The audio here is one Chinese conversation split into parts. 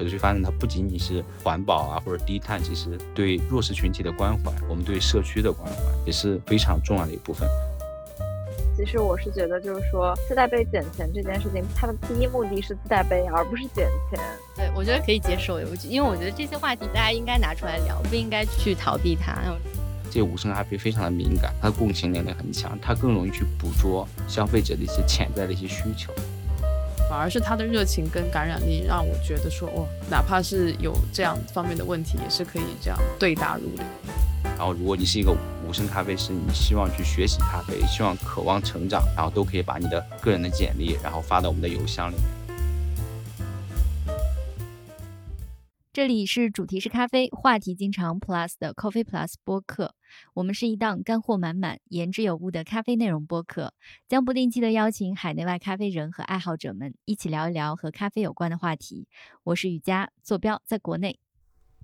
可持续发现它不仅仅是环保啊或者低碳，其实对弱势群体的关怀，我们对社区的关怀也是非常重要的一部分。其实我是觉得，就是说自带杯捡钱这件事情，它的第一目的是自带杯，而不是捡钱。对，我觉得可以接受，因为我觉得这些话题大家应该拿出来聊，不应该去逃避它。这无声咖啡非常的敏感，它的共情能力很强，它更容易去捕捉消费者的一些潜在的一些需求。反而是他的热情跟感染力，让我觉得说，哦，哪怕是有这样方面的问题，也是可以这样对答如流。然后，如果你是一个无声咖啡师，你希望去学习咖啡，希望渴望成长，然后都可以把你的个人的简历，然后发到我们的邮箱里面。这里是主题是咖啡，话题经常 Plus 的 Coffee Plus 播客。我们是一档干货满满、言之有物的咖啡内容播客，将不定期的邀请海内外咖啡人和爱好者们一起聊一聊和咖啡有关的话题。我是雨佳，坐标在国内。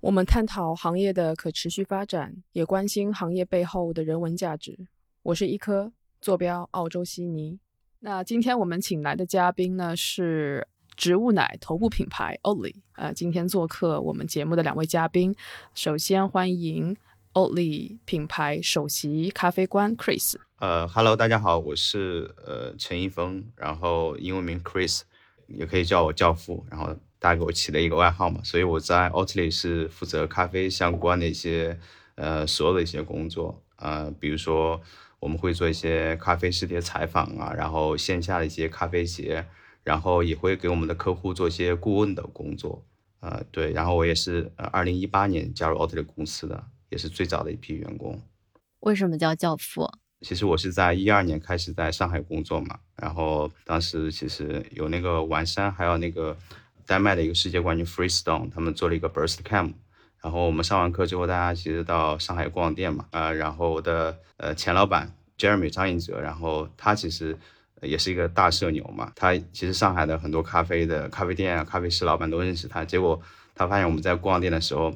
我们探讨行业的可持续发展，也关心行业背后的人文价值。我是一颗坐标澳洲悉尼。那今天我们请来的嘉宾呢是植物奶头部品牌 Oatly。呃，今天做客我们节目的两位嘉宾，首先欢迎 Oatly 品牌首席咖啡官 Chris。呃，Hello，大家好，我是呃陈一峰，然后英文名 Chris，也可以叫我教父，然后。大家给我起了一个外号嘛，所以我在 Oatly 是负责咖啡相关的一些呃所有的一些工作，呃，比如说我们会做一些咖啡师的采访啊，然后线下的一些咖啡节，然后也会给我们的客户做一些顾问的工作，呃，对，然后我也是呃二零一八年加入 Oatly 公司的，也是最早的一批员工。为什么叫教父？其实我是在一二年开始在上海工作嘛，然后当时其实有那个完山，还有那个。丹麦的一个世界冠军 Freestone，他们做了一个 Burst Camp，然后我们上完课之后，大家其实到上海逛店嘛，呃，然后我的呃前老板 Jeremy 张颖哲，然后他其实也是一个大社牛嘛，他其实上海的很多咖啡的咖啡店啊、咖啡师老板都认识他，结果他发现我们在逛店的时候，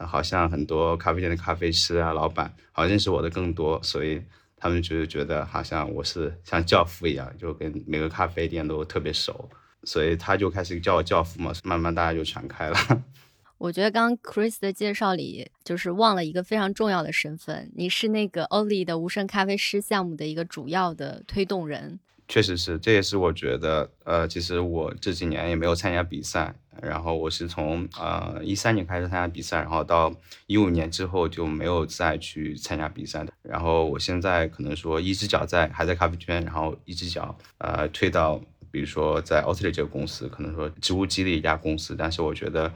好像很多咖啡店的咖啡师啊、老板好像认识我的更多，所以他们就是觉得好像我是像教父一样，就跟每个咖啡店都特别熟。所以他就开始叫我教父嘛，慢慢大家就传开了。我觉得刚刚 Chris 的介绍里，就是忘了一个非常重要的身份，你是那个 Oli 的无声咖啡师项目的一个主要的推动人。确实是，这也是我觉得，呃，其实我这几年也没有参加比赛，然后我是从呃一三年开始参加比赛，然后到一五年之后就没有再去参加比赛的。然后我现在可能说一只脚在还在咖啡圈，然后一只脚呃退到。比如说，在 Oatly 这个公司，可能说植物基的一家公司，但是我觉得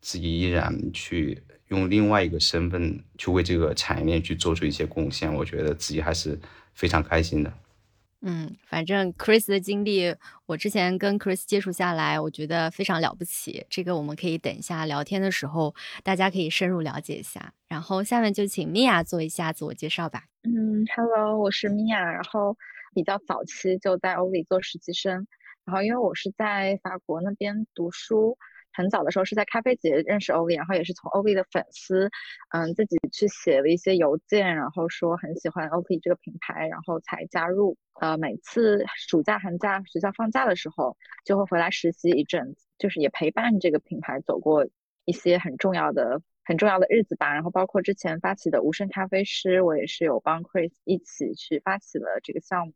自己依然去用另外一个身份去为这个产业链去做出一些贡献，我觉得自己还是非常开心的。嗯，反正 Chris 的经历，我之前跟 Chris 接触下来，我觉得非常了不起。这个我们可以等一下聊天的时候，大家可以深入了解一下。然后下面就请 Mia 做一下自我介绍吧。嗯，Hello，我是 Mia，然后比较早期就在 Oatly 做实习生。然后，因为我是在法国那边读书，很早的时候是在咖啡节认识欧丽，然后也是从欧丽的粉丝，嗯，自己去写了一些邮件，然后说很喜欢欧丽这个品牌，然后才加入。呃，每次暑假、寒假学校放假的时候，就会回来实习一阵子，就是也陪伴这个品牌走过一些很重要的、很重要的日子吧。然后包括之前发起的无声咖啡师，我也是有帮 Chris 一起去发起了这个项目。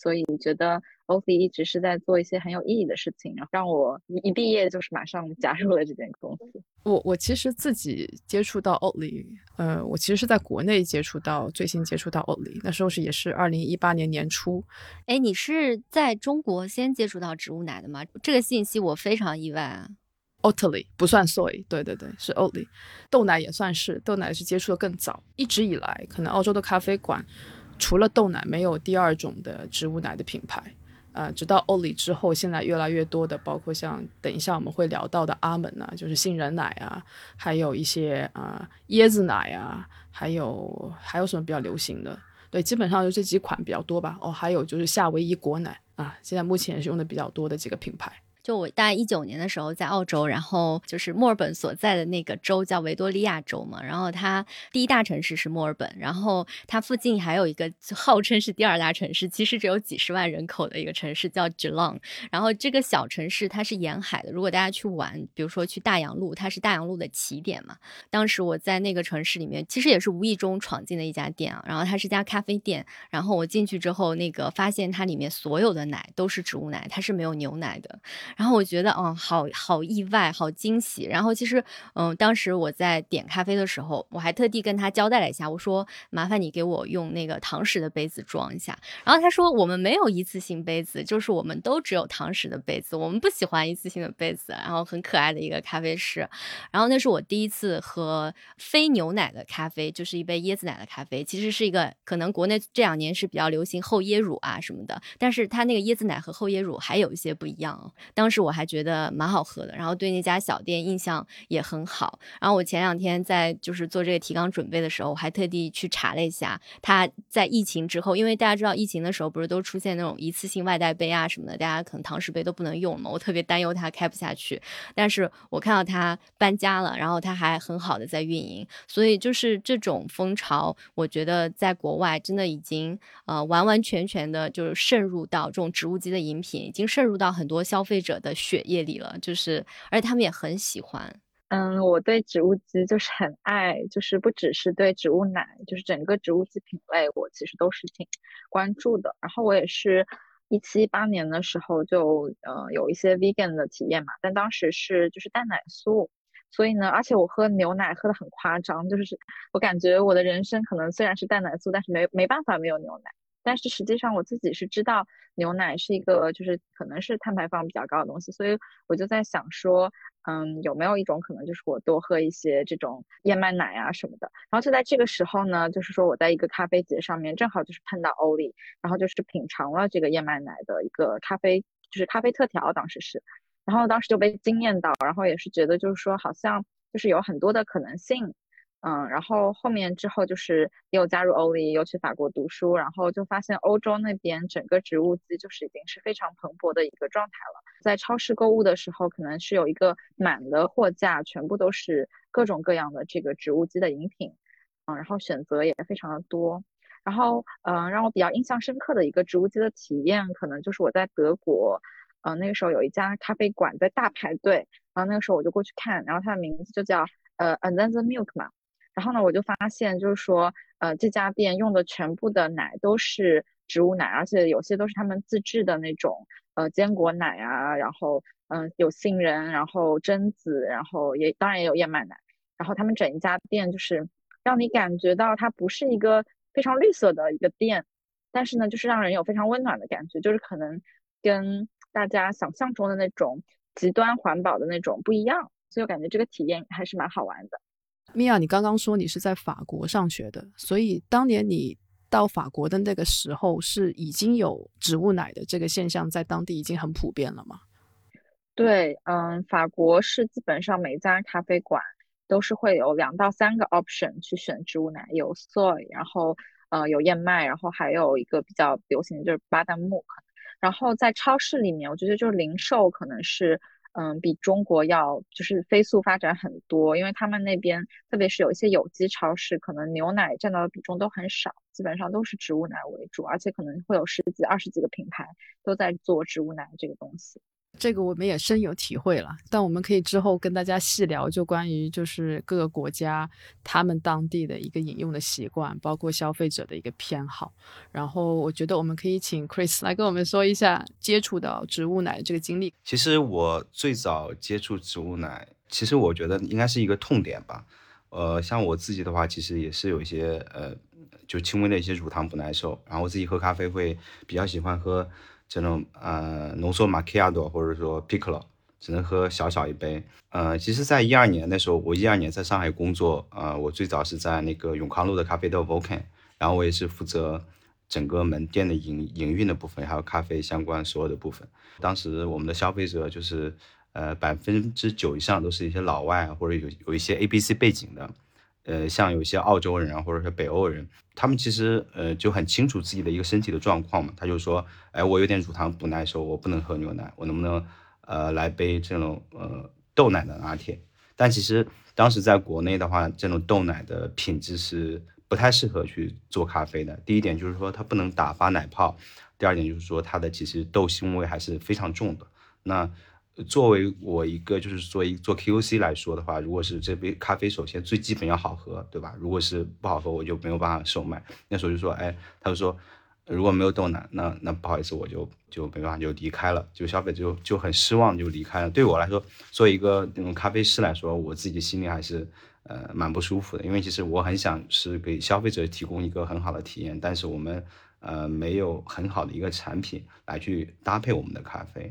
所以觉得 o f 一直是在做一些很有意义的事情，然后让我一毕业就是马上加入了这间公司。我我其实自己接触到 Oatly，呃，我其实是在国内接触到，最新接触到 Oatly，那时候是也是二零一八年年初。哎，你是在中国先接触到植物奶的吗？这个信息我非常意外啊。Oatly 不算 soy，对对对，是 Oatly。豆奶也算是，豆奶是接触的更早。一直以来，可能澳洲的咖啡馆。除了豆奶，没有第二种的植物奶的品牌，呃，直到欧里之后，现在越来越多的，包括像等一下我们会聊到的阿门啊，就是杏仁奶啊，还有一些啊椰子奶啊，还有还有什么比较流行的？对，基本上就这几款比较多吧。哦，还有就是夏威夷果奶啊，现在目前是用的比较多的几个品牌。就我大概一九年的时候在澳洲，然后就是墨尔本所在的那个州叫维多利亚州嘛，然后它第一大城市是墨尔本，然后它附近还有一个号称是第二大城市，其实只有几十万人口的一个城市叫 Geelong，然后这个小城市它是沿海的，如果大家去玩，比如说去大洋路，它是大洋路的起点嘛。当时我在那个城市里面，其实也是无意中闯进的一家店啊，然后它是家咖啡店，然后我进去之后，那个发现它里面所有的奶都是植物奶，它是没有牛奶的。然后我觉得，嗯，好好意外，好惊喜。然后其实，嗯，当时我在点咖啡的时候，我还特地跟他交代了一下，我说麻烦你给我用那个堂食的杯子装一下。然后他说我们没有一次性杯子，就是我们都只有堂食的杯子，我们不喜欢一次性的杯子。然后很可爱的一个咖啡师。然后那是我第一次喝非牛奶的咖啡，就是一杯椰子奶的咖啡。其实是一个可能国内这两年是比较流行厚椰乳啊什么的，但是它那个椰子奶和厚椰乳还有一些不一样。当时我还觉得蛮好喝的，然后对那家小店印象也很好。然后我前两天在就是做这个提纲准备的时候，我还特地去查了一下，它在疫情之后，因为大家知道疫情的时候不是都出现那种一次性外带杯啊什么的，大家可能堂食杯都不能用嘛，我特别担忧它开不下去。但是我看到它搬家了，然后它还很好的在运营，所以就是这种风潮，我觉得在国外真的已经呃完完全全的就是渗入到这种植物基的饮品，已经渗入到很多消费者者的血液里了，就是而且他们也很喜欢。嗯，我对植物基就是很爱，就是不只是对植物奶，就是整个植物基品类，我其实都是挺关注的。然后我也是一七一八年的时候就呃有一些 vegan 的体验嘛，但当时是就是蛋奶素，所以呢，而且我喝牛奶喝的很夸张，就是我感觉我的人生可能虽然是蛋奶素，但是没没办法没有牛奶。但是实际上我自己是知道牛奶是一个就是可能是碳排放比较高的东西，所以我就在想说，嗯，有没有一种可能就是我多喝一些这种燕麦奶啊什么的。然后就在这个时候呢，就是说我在一个咖啡节上面正好就是碰到欧丽，然后就是品尝了这个燕麦奶的一个咖啡，就是咖啡特调，当时是，然后当时就被惊艳到，然后也是觉得就是说好像就是有很多的可能性。嗯，然后后面之后就是又加入欧丽，又去法国读书，然后就发现欧洲那边整个植物基就是已经是非常蓬勃的一个状态了。在超市购物的时候，可能是有一个满的货架，全部都是各种各样的这个植物基的饮品，嗯，然后选择也非常的多。然后，嗯，让我比较印象深刻的一个植物基的体验，可能就是我在德国，嗯，那个时候有一家咖啡馆在大排队，然后那个时候我就过去看，然后它的名字就叫呃 Another Milk 嘛。然后呢，我就发现，就是说，呃，这家店用的全部的奶都是植物奶，而且有些都是他们自制的那种，呃，坚果奶啊，然后，嗯，有杏仁，然后榛子，然后也当然也有燕麦奶。然后他们整一家店就是让你感觉到它不是一个非常绿色的一个店，但是呢，就是让人有非常温暖的感觉，就是可能跟大家想象中的那种极端环保的那种不一样，所以我感觉这个体验还是蛮好玩的。米娅，你刚刚说你是在法国上学的，所以当年你到法国的那个时候，是已经有植物奶的这个现象在当地已经很普遍了吗？对，嗯，法国是基本上每家咖啡馆都是会有两到三个 option 去选植物奶，有 soy，然后呃有燕麦，然后还有一个比较流行的就是巴旦木，然后在超市里面，我觉得就是零售可能是。嗯，比中国要就是飞速发展很多，因为他们那边特别是有一些有机超市，可能牛奶占到的比重都很少，基本上都是植物奶为主，而且可能会有十几、二十几个品牌都在做植物奶这个东西。这个我们也深有体会了，但我们可以之后跟大家细聊，就关于就是各个国家他们当地的一个饮用的习惯，包括消费者的一个偏好。然后我觉得我们可以请 Chris 来跟我们说一下接触到植物奶这个经历。其实我最早接触植物奶，其实我觉得应该是一个痛点吧。呃，像我自己的话，其实也是有一些呃，就轻微的一些乳糖不耐受，然后我自己喝咖啡会比较喜欢喝。这种呃浓缩马奇亚朵或者说 piccolo 只能喝小小一杯。呃，其实，在一二年那时候，我一二年在上海工作，呃，我最早是在那个永康路的咖啡豆 Volcan，然后我也是负责整个门店的营营运的部分，还有咖啡相关所有的部分。当时我们的消费者就是呃百分之九以上都是一些老外或者有有一些 A B C 背景的。呃，像有些澳洲人啊，或者是北欧人，他们其实呃就很清楚自己的一个身体的状况嘛。他就说，哎，我有点乳糖不耐受，我不能喝牛奶，我能不能呃来杯这种呃豆奶的拿铁。但其实当时在国内的话，这种豆奶的品质是不太适合去做咖啡的。第一点就是说它不能打发奶泡，第二点就是说它的其实豆腥味还是非常重的。那作为我一个就是做一做 QC 来说的话，如果是这杯咖啡，首先最基本要好喝，对吧？如果是不好喝，我就没有办法售卖。那时候就说，哎，他就说，如果没有豆奶，那那不好意思，我就就没办法就离开了，就消费者就就很失望就离开了。对我来说，作为一个那种咖啡师来说，我自己心里还是呃蛮不舒服的，因为其实我很想是给消费者提供一个很好的体验，但是我们呃没有很好的一个产品来去搭配我们的咖啡。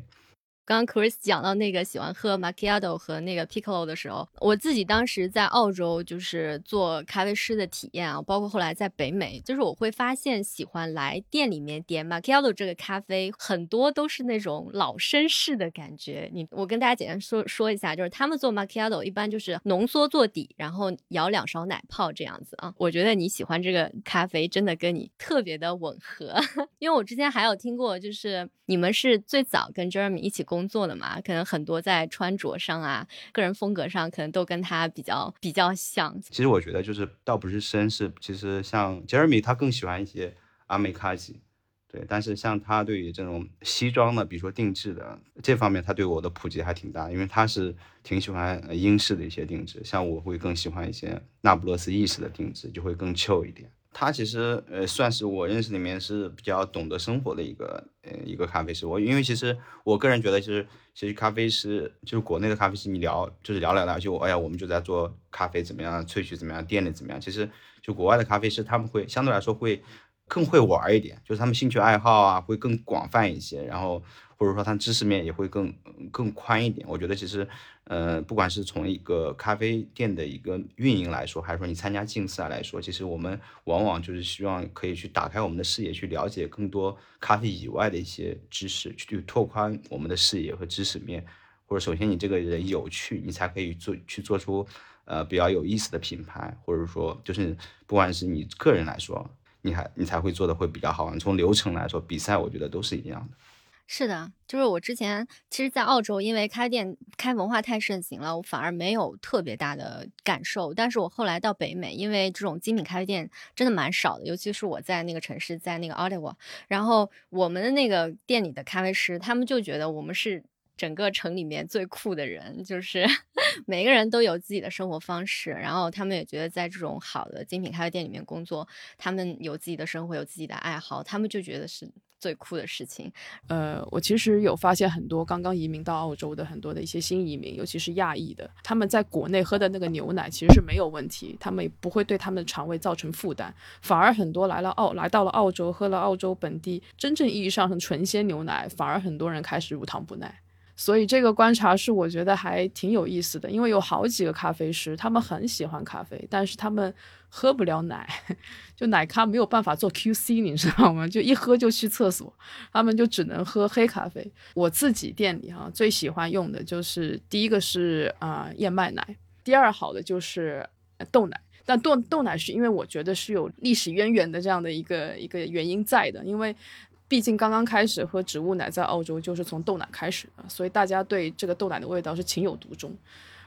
刚刚 Chris 讲到那个喜欢喝 Macchiato 和那个 Pico 的时候，我自己当时在澳洲就是做咖啡师的体验啊，包括后来在北美，就是我会发现喜欢来店里面点 Macchiato 这个咖啡，很多都是那种老绅士的感觉。你我跟大家简单说说一下，就是他们做 Macchiato 一般就是浓缩做底，然后舀两勺奶泡这样子啊。我觉得你喜欢这个咖啡，真的跟你特别的吻合，因为我之前还有听过，就是你们是最早跟 Jeremy 一起工。工作的嘛，可能很多在穿着上啊，个人风格上，可能都跟他比较比较像。其实我觉得就是倒不是绅士，其实像 Jeremy 他更喜欢一些阿美卡吉，对。但是像他对于这种西装的，比如说定制的这方面，他对我的普及还挺大，因为他是挺喜欢英式的一些定制，像我会更喜欢一些那不勒斯意式的定制，就会更 chill 一点。他其实呃算是我认识里面是比较懂得生活的一个呃一个咖啡师。我因为其实我个人觉得，其实其实咖啡师就是国内的咖啡师，你聊就是聊聊聊就哎呀，我们就在做咖啡怎么样，萃取怎么样，店里怎么样。其实就国外的咖啡师他们会相对来说会更会玩一点，就是他们兴趣爱好啊会更广泛一些，然后。或者说它知识面也会更更宽一点。我觉得其实，呃，不管是从一个咖啡店的一个运营来说，还是说你参加竞赛来说，其实我们往往就是希望可以去打开我们的视野，去了解更多咖啡以外的一些知识，去拓宽我们的视野和知识面。或者首先你这个人有趣，你才可以做去做出呃比较有意思的品牌，或者说就是不管是你个人来说，你还你才会做的会比较好玩。从流程来说，比赛我觉得都是一样的。是的，就是我之前其实，在澳洲，因为开店开文化太盛行了，我反而没有特别大的感受。但是我后来到北美，因为这种精品咖啡店真的蛮少的，尤其是我在那个城市，在那个 Ottawa，然后我们的那个店里的咖啡师，他们就觉得我们是。整个城里面最酷的人，就是 每个人都有自己的生活方式，然后他们也觉得在这种好的精品咖啡店里面工作，他们有自己的生活，有自己的爱好，他们就觉得是最酷的事情。呃，我其实有发现很多刚刚移民到澳洲的很多的一些新移民，尤其是亚裔的，他们在国内喝的那个牛奶其实是没有问题，他们也不会对他们的肠胃造成负担，反而很多来了澳来到了澳洲，喝了澳洲本地真正意义上很纯鲜牛奶，反而很多人开始乳糖不耐。所以这个观察是我觉得还挺有意思的，因为有好几个咖啡师，他们很喜欢咖啡，但是他们喝不了奶，就奶咖没有办法做 QC，你知道吗？就一喝就去厕所，他们就只能喝黑咖啡。我自己店里哈最喜欢用的就是第一个是啊燕麦奶，第二好的就是豆奶，但豆豆奶是因为我觉得是有历史渊源的这样的一个一个原因在的，因为。毕竟刚刚开始喝植物奶，在澳洲就是从豆奶开始的，所以大家对这个豆奶的味道是情有独钟。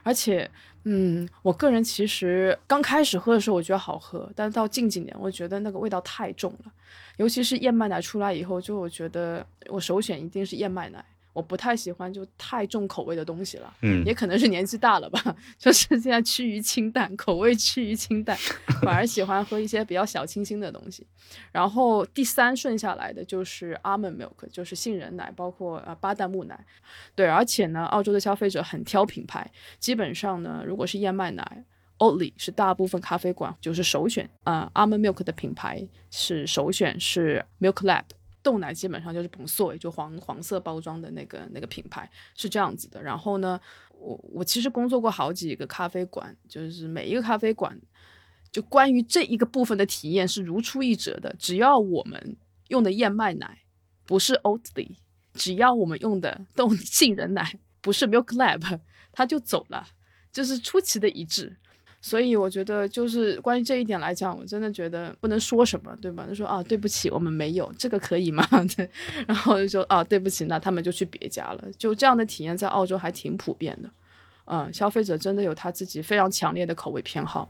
而且，嗯，我个人其实刚开始喝的时候我觉得好喝，但是到近几年我觉得那个味道太重了，尤其是燕麦奶出来以后，就我觉得我首选一定是燕麦奶。我不太喜欢就太重口味的东西了，嗯，也可能是年纪大了吧，就是现在趋于清淡，口味趋于清淡，反而喜欢喝一些比较小清新的东西。然后第三顺下来的就是 almond milk，就是杏仁奶，包括呃巴旦木奶。对，而且呢，澳洲的消费者很挑品牌，基本上呢，如果是燕麦奶，Oatly 是大部分咖啡馆就是首选啊，almond milk 的品牌是首选是 Milk Lab。豆奶基本上就是 Bonsoy，就黄黄色包装的那个那个品牌是这样子的。然后呢，我我其实工作过好几个咖啡馆，就是每一个咖啡馆，就关于这一个部分的体验是如出一辙的。只要我们用的燕麦奶不是 Oatly，只要我们用的豆杏仁奶不是 Milk Lab，它就走了，就是出奇的一致。所以我觉得就是关于这一点来讲，我真的觉得不能说什么，对吧？就说啊，对不起，我们没有这个可以吗？对，然后就说啊，对不起，那他们就去别家了。就这样的体验在澳洲还挺普遍的，嗯，消费者真的有他自己非常强烈的口味偏好，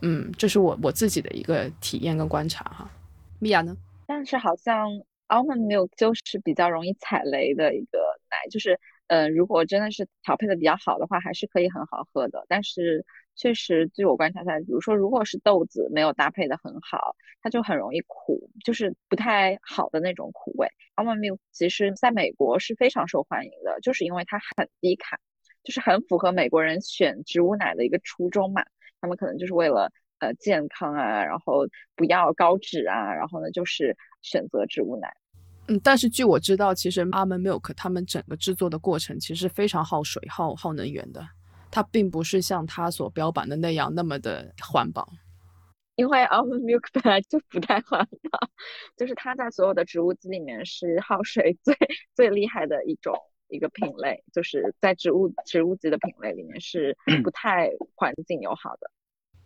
嗯，这是我我自己的一个体验跟观察哈。米娅呢？但是好像 almond milk 就是比较容易踩雷的一个奶，就是呃，如果真的是调配的比较好的话，还是可以很好喝的，但是。确实，据我观察下来，比如说，如果是豆子没有搭配的很好，它就很容易苦，就是不太好的那种苦味。almond milk 其实在美国是非常受欢迎的，就是因为它很低卡，就是很符合美国人选植物奶的一个初衷嘛。他们可能就是为了呃健康啊，然后不要高脂啊，然后呢就是选择植物奶。嗯，但是据我知道，其实 almond milk 他们整个制作的过程其实非常耗水、耗耗能源的。它并不是像它所标榜的那样那么的环保，因为 almond milk 本来就不太环保，就是它在所有的植物基里面是耗水最最厉害的一种一个品类，就是在植物植物基的品类里面是不 太环境友好的。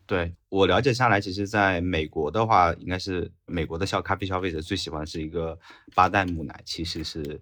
对我了解下来，其实在美国的话，应该是美国的消咖啡消费者最喜欢是一个巴旦木奶，其实是。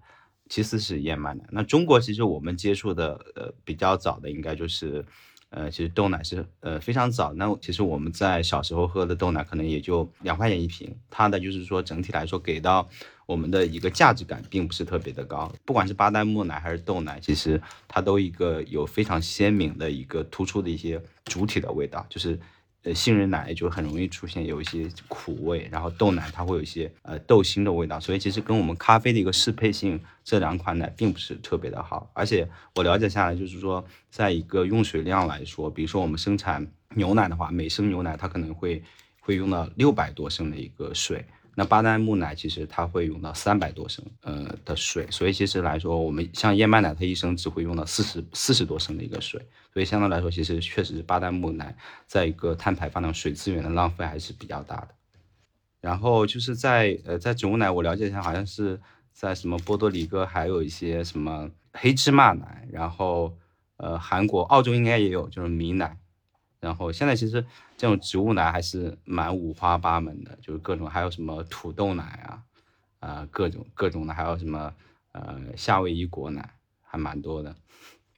其次是燕麦奶，那中国其实我们接触的呃比较早的应该就是，呃其实豆奶是呃非常早。那其实我们在小时候喝的豆奶可能也就两块钱一瓶，它的就是说整体来说给到我们的一个价值感并不是特别的高。不管是巴旦木奶还是豆奶，其实它都一个有非常鲜明的一个突出的一些主体的味道，就是。呃，杏仁奶就很容易出现有一些苦味，然后豆奶它会有一些呃豆腥的味道，所以其实跟我们咖啡的一个适配性，这两款奶并不是特别的好。而且我了解下来，就是说，在一个用水量来说，比如说我们生产牛奶的话，每升牛奶它可能会会用到六百多升的一个水。那巴旦木奶其实它会用到三百多升呃的水，所以其实来说，我们像燕麦奶，它一升只会用到四十四十多升的一个水，所以相对来说，其实确实是巴旦木奶在一个碳排放量水资源的浪费还是比较大的。然后就是在呃在植物奶，我了解一下，好像是在什么波多黎各还有一些什么黑芝麻奶，然后呃韩国、澳洲应该也有，就是米奶。然后现在其实这种植物奶还是蛮五花八门的，就是各种还有什么土豆奶啊，啊各种各种的，还有什么呃夏威夷果奶，还蛮多的。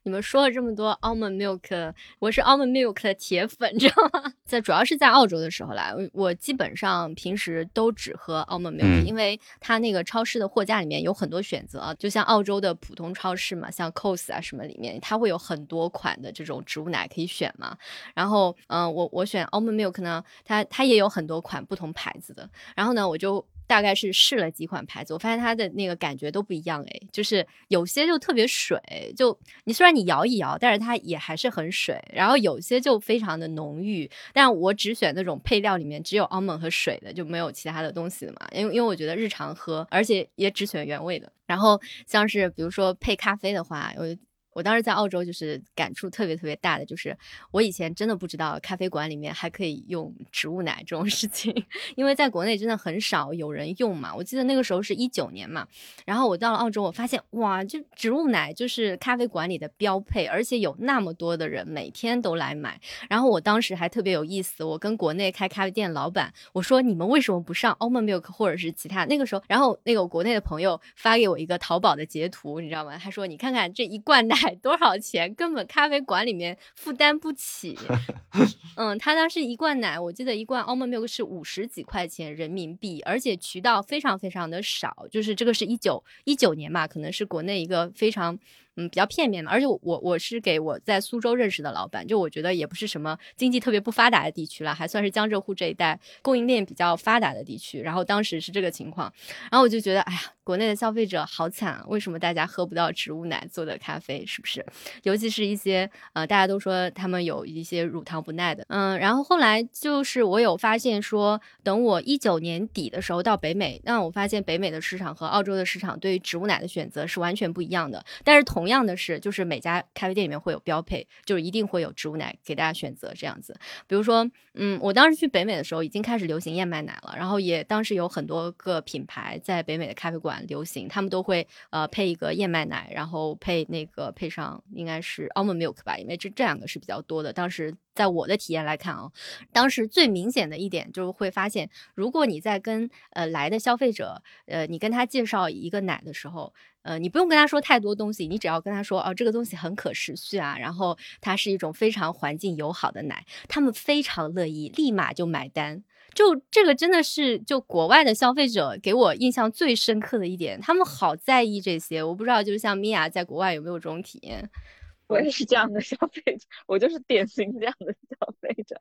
你们说了这么多 almond milk，我是 almond milk 的铁粉，知道吗？在主要是在澳洲的时候来，我基本上平时都只喝 almond milk，因为它那个超市的货架里面有很多选择，就像澳洲的普通超市嘛，像 Coles 啊什么里面，它会有很多款的这种植物奶可以选嘛。然后，嗯，我我选 almond milk 呢，它它也有很多款不同牌子的。然后呢，我就。大概是试了几款牌子，我发现它的那个感觉都不一样哎，就是有些就特别水，就你虽然你摇一摇，但是它也还是很水，然后有些就非常的浓郁，但我只选那种配料里面只有 almond 和水的，就没有其他的东西的嘛，因为因为我觉得日常喝，而且也只选原味的，然后像是比如说配咖啡的话，我。我当时在澳洲，就是感触特别特别大的，就是我以前真的不知道咖啡馆里面还可以用植物奶这种事情，因为在国内真的很少有人用嘛。我记得那个时候是一九年嘛，然后我到了澳洲，我发现哇，就植物奶就是咖啡馆里的标配，而且有那么多的人每天都来买。然后我当时还特别有意思，我跟国内开咖啡店老板我说：“你们为什么不上 almond milk 或者是其他？”那个时候，然后那个国内的朋友发给我一个淘宝的截图，你知道吗？他说：“你看看这一罐奶。”多少钱？根本咖啡馆里面负担不起。嗯，他当时一罐奶，我记得一罐 almond milk 是五十几块钱人民币，而且渠道非常非常的少。就是这个是一九一九年嘛，可能是国内一个非常。嗯，比较片面的，而且我我是给我在苏州认识的老板，就我觉得也不是什么经济特别不发达的地区了，还算是江浙沪这一带供应链比较发达的地区。然后当时是这个情况，然后我就觉得，哎呀，国内的消费者好惨啊！为什么大家喝不到植物奶做的咖啡？是不是？尤其是一些呃，大家都说他们有一些乳糖不耐的，嗯，然后后来就是我有发现说，等我一九年底的时候到北美，那我发现北美的市场和澳洲的市场对于植物奶的选择是完全不一样的，但是同。同样的是，就是每家咖啡店里面会有标配，就是一定会有植物奶给大家选择这样子。比如说，嗯，我当时去北美的时候，已经开始流行燕麦奶了，然后也当时有很多个品牌在北美的咖啡馆流行，他们都会呃配一个燕麦奶，然后配那个配上应该是 almond milk 吧，因为这这两个是比较多的。当时在我的体验来看啊，当时最明显的一点就是会发现，如果你在跟呃来的消费者，呃，你跟他介绍一个奶的时候，呃，你不用跟他说太多东西，你只要跟他说哦，这个东西很可持续啊，然后它是一种非常环境友好的奶，他们非常乐意，立马就买单。就这个真的是就国外的消费者给我印象最深刻的一点，他们好在意这些。我不知道，就是像米娅在国外有没有这种体验。我也是这样的消费者，我就是典型这样的消费者。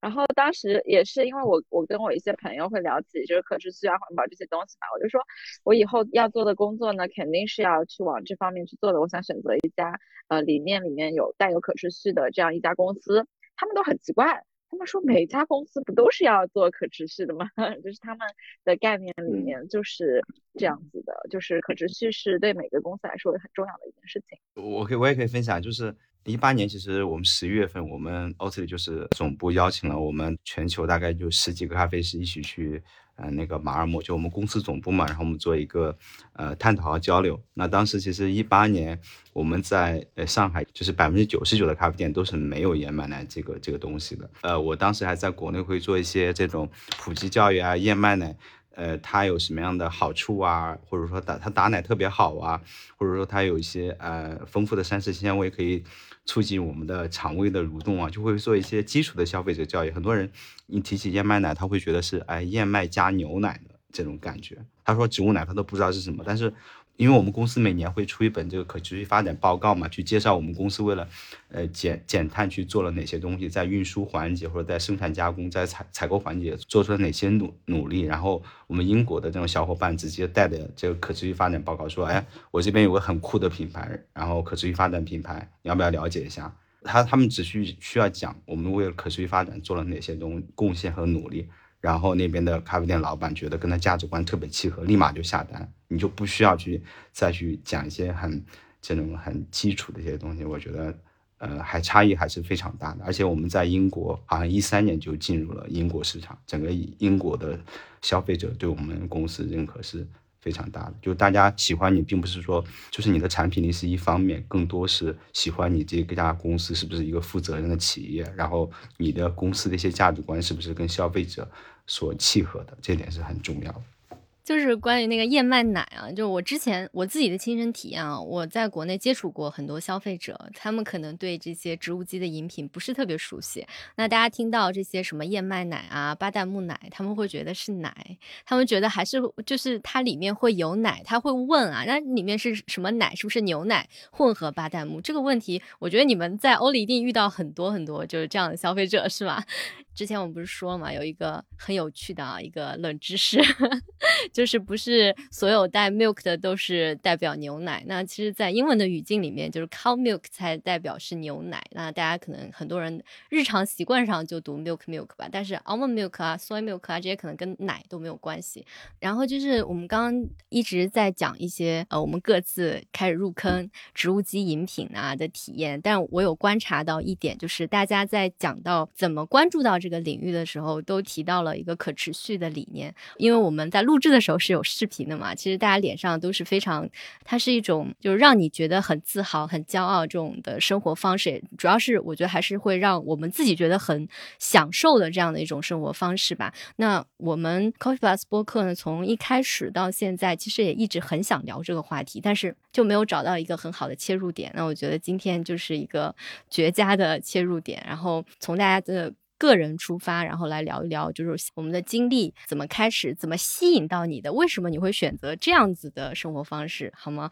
然后当时也是因为我我跟我一些朋友会聊起就是可持续啊、环保这些东西嘛，我就说我以后要做的工作呢，肯定是要去往这方面去做的。我想选择一家呃理念里面有带有可持续的这样一家公司，他们都很奇怪。他们说每家公司不都是要做可持续的吗？就是他们的概念里面就是这样子的，就是可持续是对每个公司来说很重要的一件事情。我可以，我也可以分享，就是一八年，其实我们十一月份，我们 t l y 就是总部邀请了我们全球大概就十几个咖啡师一起去。呃，那个马尔默就我们公司总部嘛，然后我们做一个呃探讨和交流。那当时其实一八年我们在呃上海，就是百分之九十九的咖啡店都是没有燕麦奶这个这个东西的。呃，我当时还在国内会做一些这种普及教育啊，燕麦奶，呃，它有什么样的好处啊，或者说打它打奶特别好啊，或者说它有一些呃丰富的膳食纤维可以。促进我们的肠胃的蠕动啊，就会做一些基础的消费者教育。很多人一提起燕麦奶，他会觉得是哎燕麦加牛奶的这种感觉。他说植物奶他都不知道是什么，但是。因为我们公司每年会出一本这个可持续发展报告嘛，去介绍我们公司为了，呃减减碳去做了哪些东西，在运输环节或者在生产加工、在采采购环节做出了哪些努努力。然后我们英国的这种小伙伴直接带着这个可持续发展报告说，哎，我这边有个很酷的品牌，然后可持续发展品牌，你要不要了解一下？他他们只需需要讲我们为了可持续发展做了哪些东贡献和努力。然后那边的咖啡店老板觉得跟他价值观特别契合，立马就下单，你就不需要去再去讲一些很这种很基础的一些东西。我觉得，呃，还差异还是非常大的。而且我们在英国好像一三年就进入了英国市场，整个英国的消费者对我们公司认可是。非常大的，就大家喜欢你，并不是说就是你的产品力是一方面，更多是喜欢你这家公司是不是一个负责任的企业，然后你的公司的一些价值观是不是跟消费者所契合的，这点是很重要的。就是关于那个燕麦奶啊，就是我之前我自己的亲身体验啊，我在国内接触过很多消费者，他们可能对这些植物基的饮品不是特别熟悉。那大家听到这些什么燕麦奶啊、巴旦木奶，他们会觉得是奶，他们觉得还是就是它里面会有奶，他会问啊，那里面是什么奶？是不是牛奶混合巴旦木？这个问题，我觉得你们在欧里一定遇到很多很多就是这样的消费者，是吧？之前我们不是说嘛，有一个很有趣的啊一个冷知识，就是不是所有带 milk 的都是代表牛奶。那其实，在英文的语境里面，就是 cow milk 才代表是牛奶。那大家可能很多人日常习惯上就读 milk milk 吧，但是 almond milk 啊，soy milk 啊这些可能跟奶都没有关系。然后就是我们刚刚一直在讲一些呃，我们各自开始入坑植物基饮品啊的体验，但我有观察到一点，就是大家在讲到怎么关注到这。这个领域的时候，都提到了一个可持续的理念。因为我们在录制的时候是有视频的嘛，其实大家脸上都是非常，它是一种就是让你觉得很自豪、很骄傲这种的生活方式。主要是我觉得还是会让我们自己觉得很享受的这样的一种生活方式吧。那我们 Coffee Plus 播客呢，从一开始到现在，其实也一直很想聊这个话题，但是就没有找到一个很好的切入点。那我觉得今天就是一个绝佳的切入点，然后从大家的。个人出发，然后来聊一聊，就是我们的经历怎么开始，怎么吸引到你的，为什么你会选择这样子的生活方式，好吗？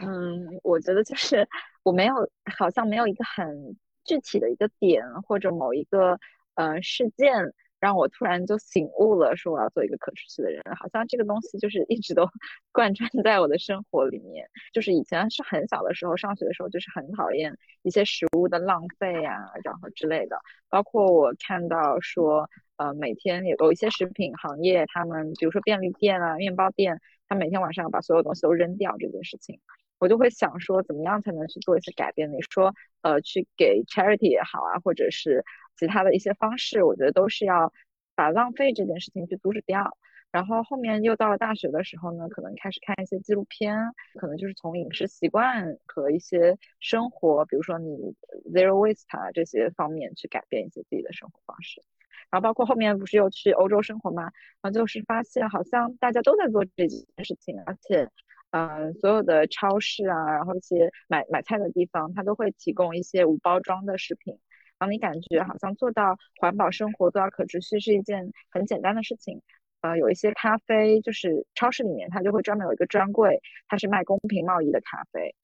嗯，我觉得就是我没有，好像没有一个很具体的一个点或者某一个呃事件。让我突然就醒悟了，说我要做一个可持续的人，好像这个东西就是一直都 贯穿在我的生活里面。就是以前是很小的时候，上学的时候就是很讨厌一些食物的浪费呀，然后之类的。包括我看到说，呃，每天有一些食品行业，他们比如说便利店啊、面包店，他每天晚上把所有东西都扔掉这件事情，我就会想说，怎么样才能去做一些改变？你说，呃，去给 charity 也好啊，或者是。其他的一些方式，我觉得都是要把浪费这件事情去阻止掉。然后后面又到了大学的时候呢，可能开始看一些纪录片，可能就是从饮食习惯和一些生活，比如说你 zero waste 啊这些方面去改变一些自己的生活方式。然后包括后面不是又去欧洲生活嘛，然后就是发现好像大家都在做这件事情，而且，嗯，所有的超市啊，然后一些买买菜的地方，它都会提供一些无包装的食品，然后你感觉好像做到环保生活、做到可持续是一件很简单的事情。呃，有一些咖啡，就是超市里面它就会专门有一个专柜，它是卖公平贸易的咖啡，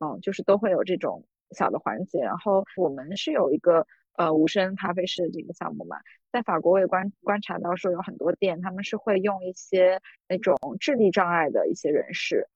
嗯，就是都会有这种小的环节。然后我们是有一个呃无声咖啡师的这个项目嘛，在法国我也观观察到说有很多店他们是会用一些那种智力障碍的一些人士，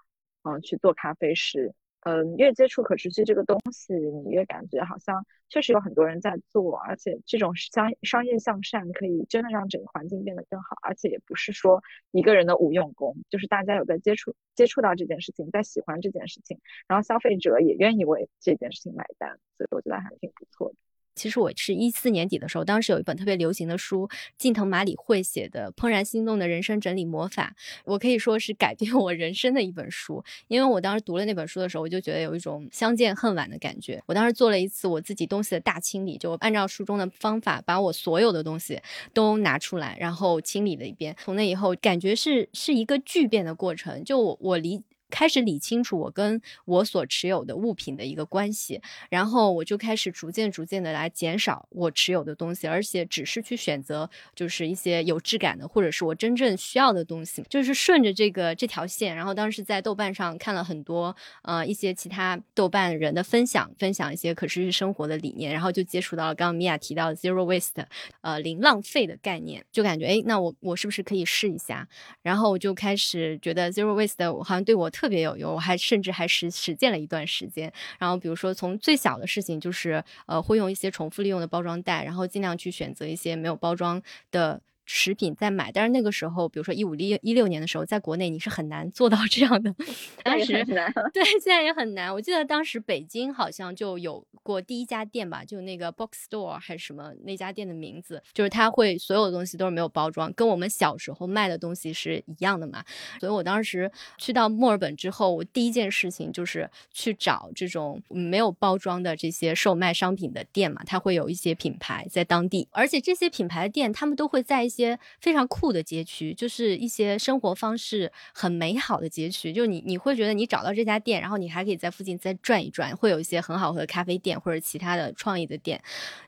嗯，去做咖啡师。嗯，越接触可持续这个东西，你越感觉好像确实有很多人在做，而且这种商商业向善可以真的让整个环境变得更好，而且也不是说一个人的无用功，就是大家有在接触接触到这件事情，在喜欢这件事情，然后消费者也愿意为这件事情买单，所以我觉得还挺不错的。其实我是一四年底的时候，当时有一本特别流行的书，近藤麻里惠写的《怦然心动的人生整理魔法》，我可以说是改变我人生的一本书。因为我当时读了那本书的时候，我就觉得有一种相见恨晚的感觉。我当时做了一次我自己东西的大清理，就按照书中的方法，把我所有的东西都拿出来，然后清理了一遍。从那以后，感觉是是一个巨变的过程。就我我理。开始理清楚我跟我所持有的物品的一个关系，然后我就开始逐渐逐渐的来减少我持有的东西，而且只是去选择就是一些有质感的，或者是我真正需要的东西，就是顺着这个这条线。然后当时在豆瓣上看了很多呃一些其他豆瓣人的分享，分享一些可持续生活的理念，然后就接触到了刚刚米娅提到的 zero waste，呃零浪费的概念，就感觉哎，那我我是不是可以试一下？然后我就开始觉得 zero waste 好像对我特。特别有用，我还甚至还实实践了一段时间。然后比如说，从最小的事情，就是呃，会用一些重复利用的包装袋，然后尽量去选择一些没有包装的。食品在买，但是那个时候，比如说一五一一六年的时候，在国内你是很难做到这样的。当时 对，现在也很难。我记得当时北京好像就有过第一家店吧，就那个 Box Store 还是什么那家店的名字，就是它会所有的东西都是没有包装，跟我们小时候卖的东西是一样的嘛。所以我当时去到墨尔本之后，我第一件事情就是去找这种没有包装的这些售卖商品的店嘛，它会有一些品牌在当地，而且这些品牌的店他们都会在一些些非常酷的街区，就是一些生活方式很美好的街区。就你你会觉得你找到这家店，然后你还可以在附近再转一转，会有一些很好喝的咖啡店或者其他的创意的店，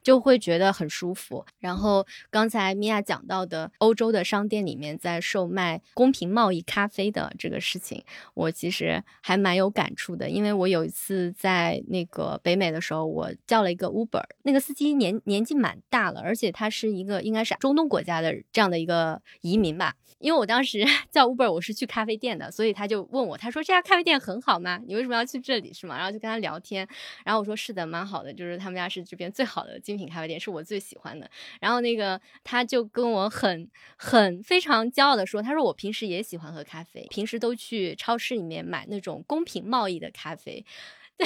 就会觉得很舒服。然后刚才米娅讲到的欧洲的商店里面在售卖公平贸易咖啡的这个事情，我其实还蛮有感触的，因为我有一次在那个北美的时候，我叫了一个 Uber，那个司机年年纪蛮大了，而且他是一个应该是中东国家的。这样的一个移民吧，因为我当时 叫 Uber，我是去咖啡店的，所以他就问我，他说这家咖啡店很好吗？你为什么要去这里是吗？然后就跟他聊天，然后我说是的，蛮好的，就是他们家是这边最好的精品咖啡店，是我最喜欢的。然后那个他就跟我很很非常骄傲的说，他说我平时也喜欢喝咖啡，平时都去超市里面买那种公平贸易的咖啡。对，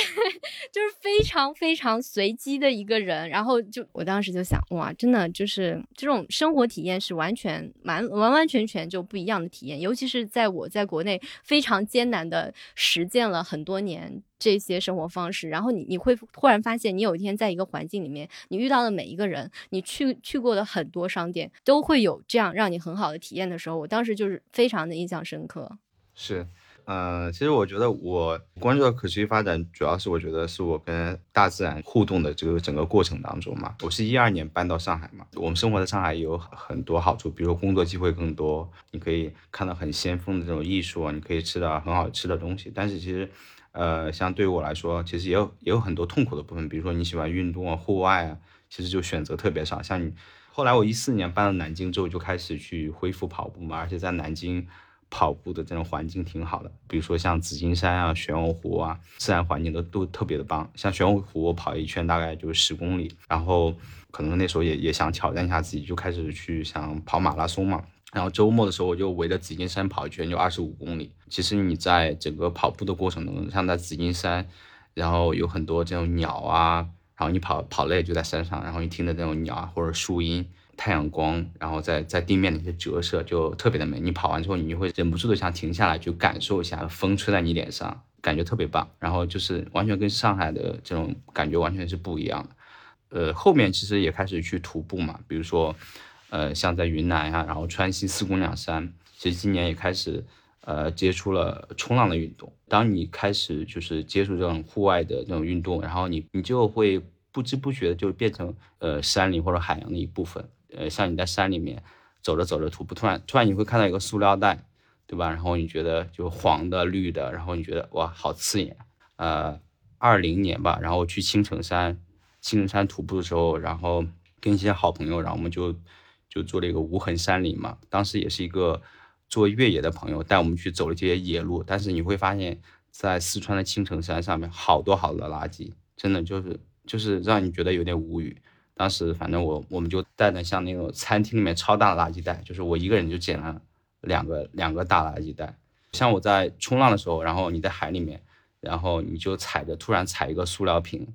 就是非常非常随机的一个人，然后就我当时就想，哇，真的就是这种生活体验是完全完完完全全就不一样的体验，尤其是在我在国内非常艰难的实践了很多年这些生活方式，然后你你会突然发现，你有一天在一个环境里面，你遇到的每一个人，你去去过的很多商店，都会有这样让你很好的体验的时候，我当时就是非常的印象深刻。是。呃，其实我觉得我关注到可持续发展，主要是我觉得是我跟大自然互动的这个整个过程当中嘛。我是一二年搬到上海嘛，我们生活在上海有很多好处，比如工作机会更多，你可以看到很先锋的这种艺术啊，你可以吃到很好吃的东西。但是其实，呃，像对于我来说，其实也有也有很多痛苦的部分，比如说你喜欢运动啊、户外啊，其实就选择特别少。像你后来我一四年搬到南京之后，就开始去恢复跑步嘛，而且在南京。跑步的这种环境挺好的，比如说像紫金山啊、玄武湖啊，自然环境都都特别的棒。像玄武湖，我跑一圈大概就是十公里，然后可能那时候也也想挑战一下自己，就开始去想跑马拉松嘛。然后周末的时候，我就围着紫金山跑一圈，就二十五公里。其实你在整个跑步的过程中，像在紫金山，然后有很多这种鸟啊，然后你跑跑累就在山上，然后你听的那种鸟啊或者树音。太阳光，然后在在地面的一些折射就特别的美。你跑完之后，你就会忍不住的想停下来去感受一下风吹在你脸上，感觉特别棒。然后就是完全跟上海的这种感觉完全是不一样的。呃，后面其实也开始去徒步嘛，比如说，呃，像在云南呀，然后川西四姑娘山，其实今年也开始呃接触了冲浪的运动。当你开始就是接触这种户外的这种运动，然后你你就会不知不觉的就变成呃山林或者海洋的一部分。呃，像你在山里面走着走着徒步，突然突然你会看到一个塑料袋，对吧？然后你觉得就黄的绿的，然后你觉得哇好刺眼。呃，二零年吧，然后去青城山。青城山徒步的时候，然后跟一些好朋友，然后我们就就做了一个无痕山林嘛。当时也是一个做越野的朋友带我们去走了这些野路，但是你会发现在四川的青城山上面好多好多垃圾，真的就是就是让你觉得有点无语。当时反正我我们就带着像那种餐厅里面超大的垃圾袋，就是我一个人就捡了两个两个大垃圾袋。像我在冲浪的时候，然后你在海里面，然后你就踩着突然踩一个塑料瓶。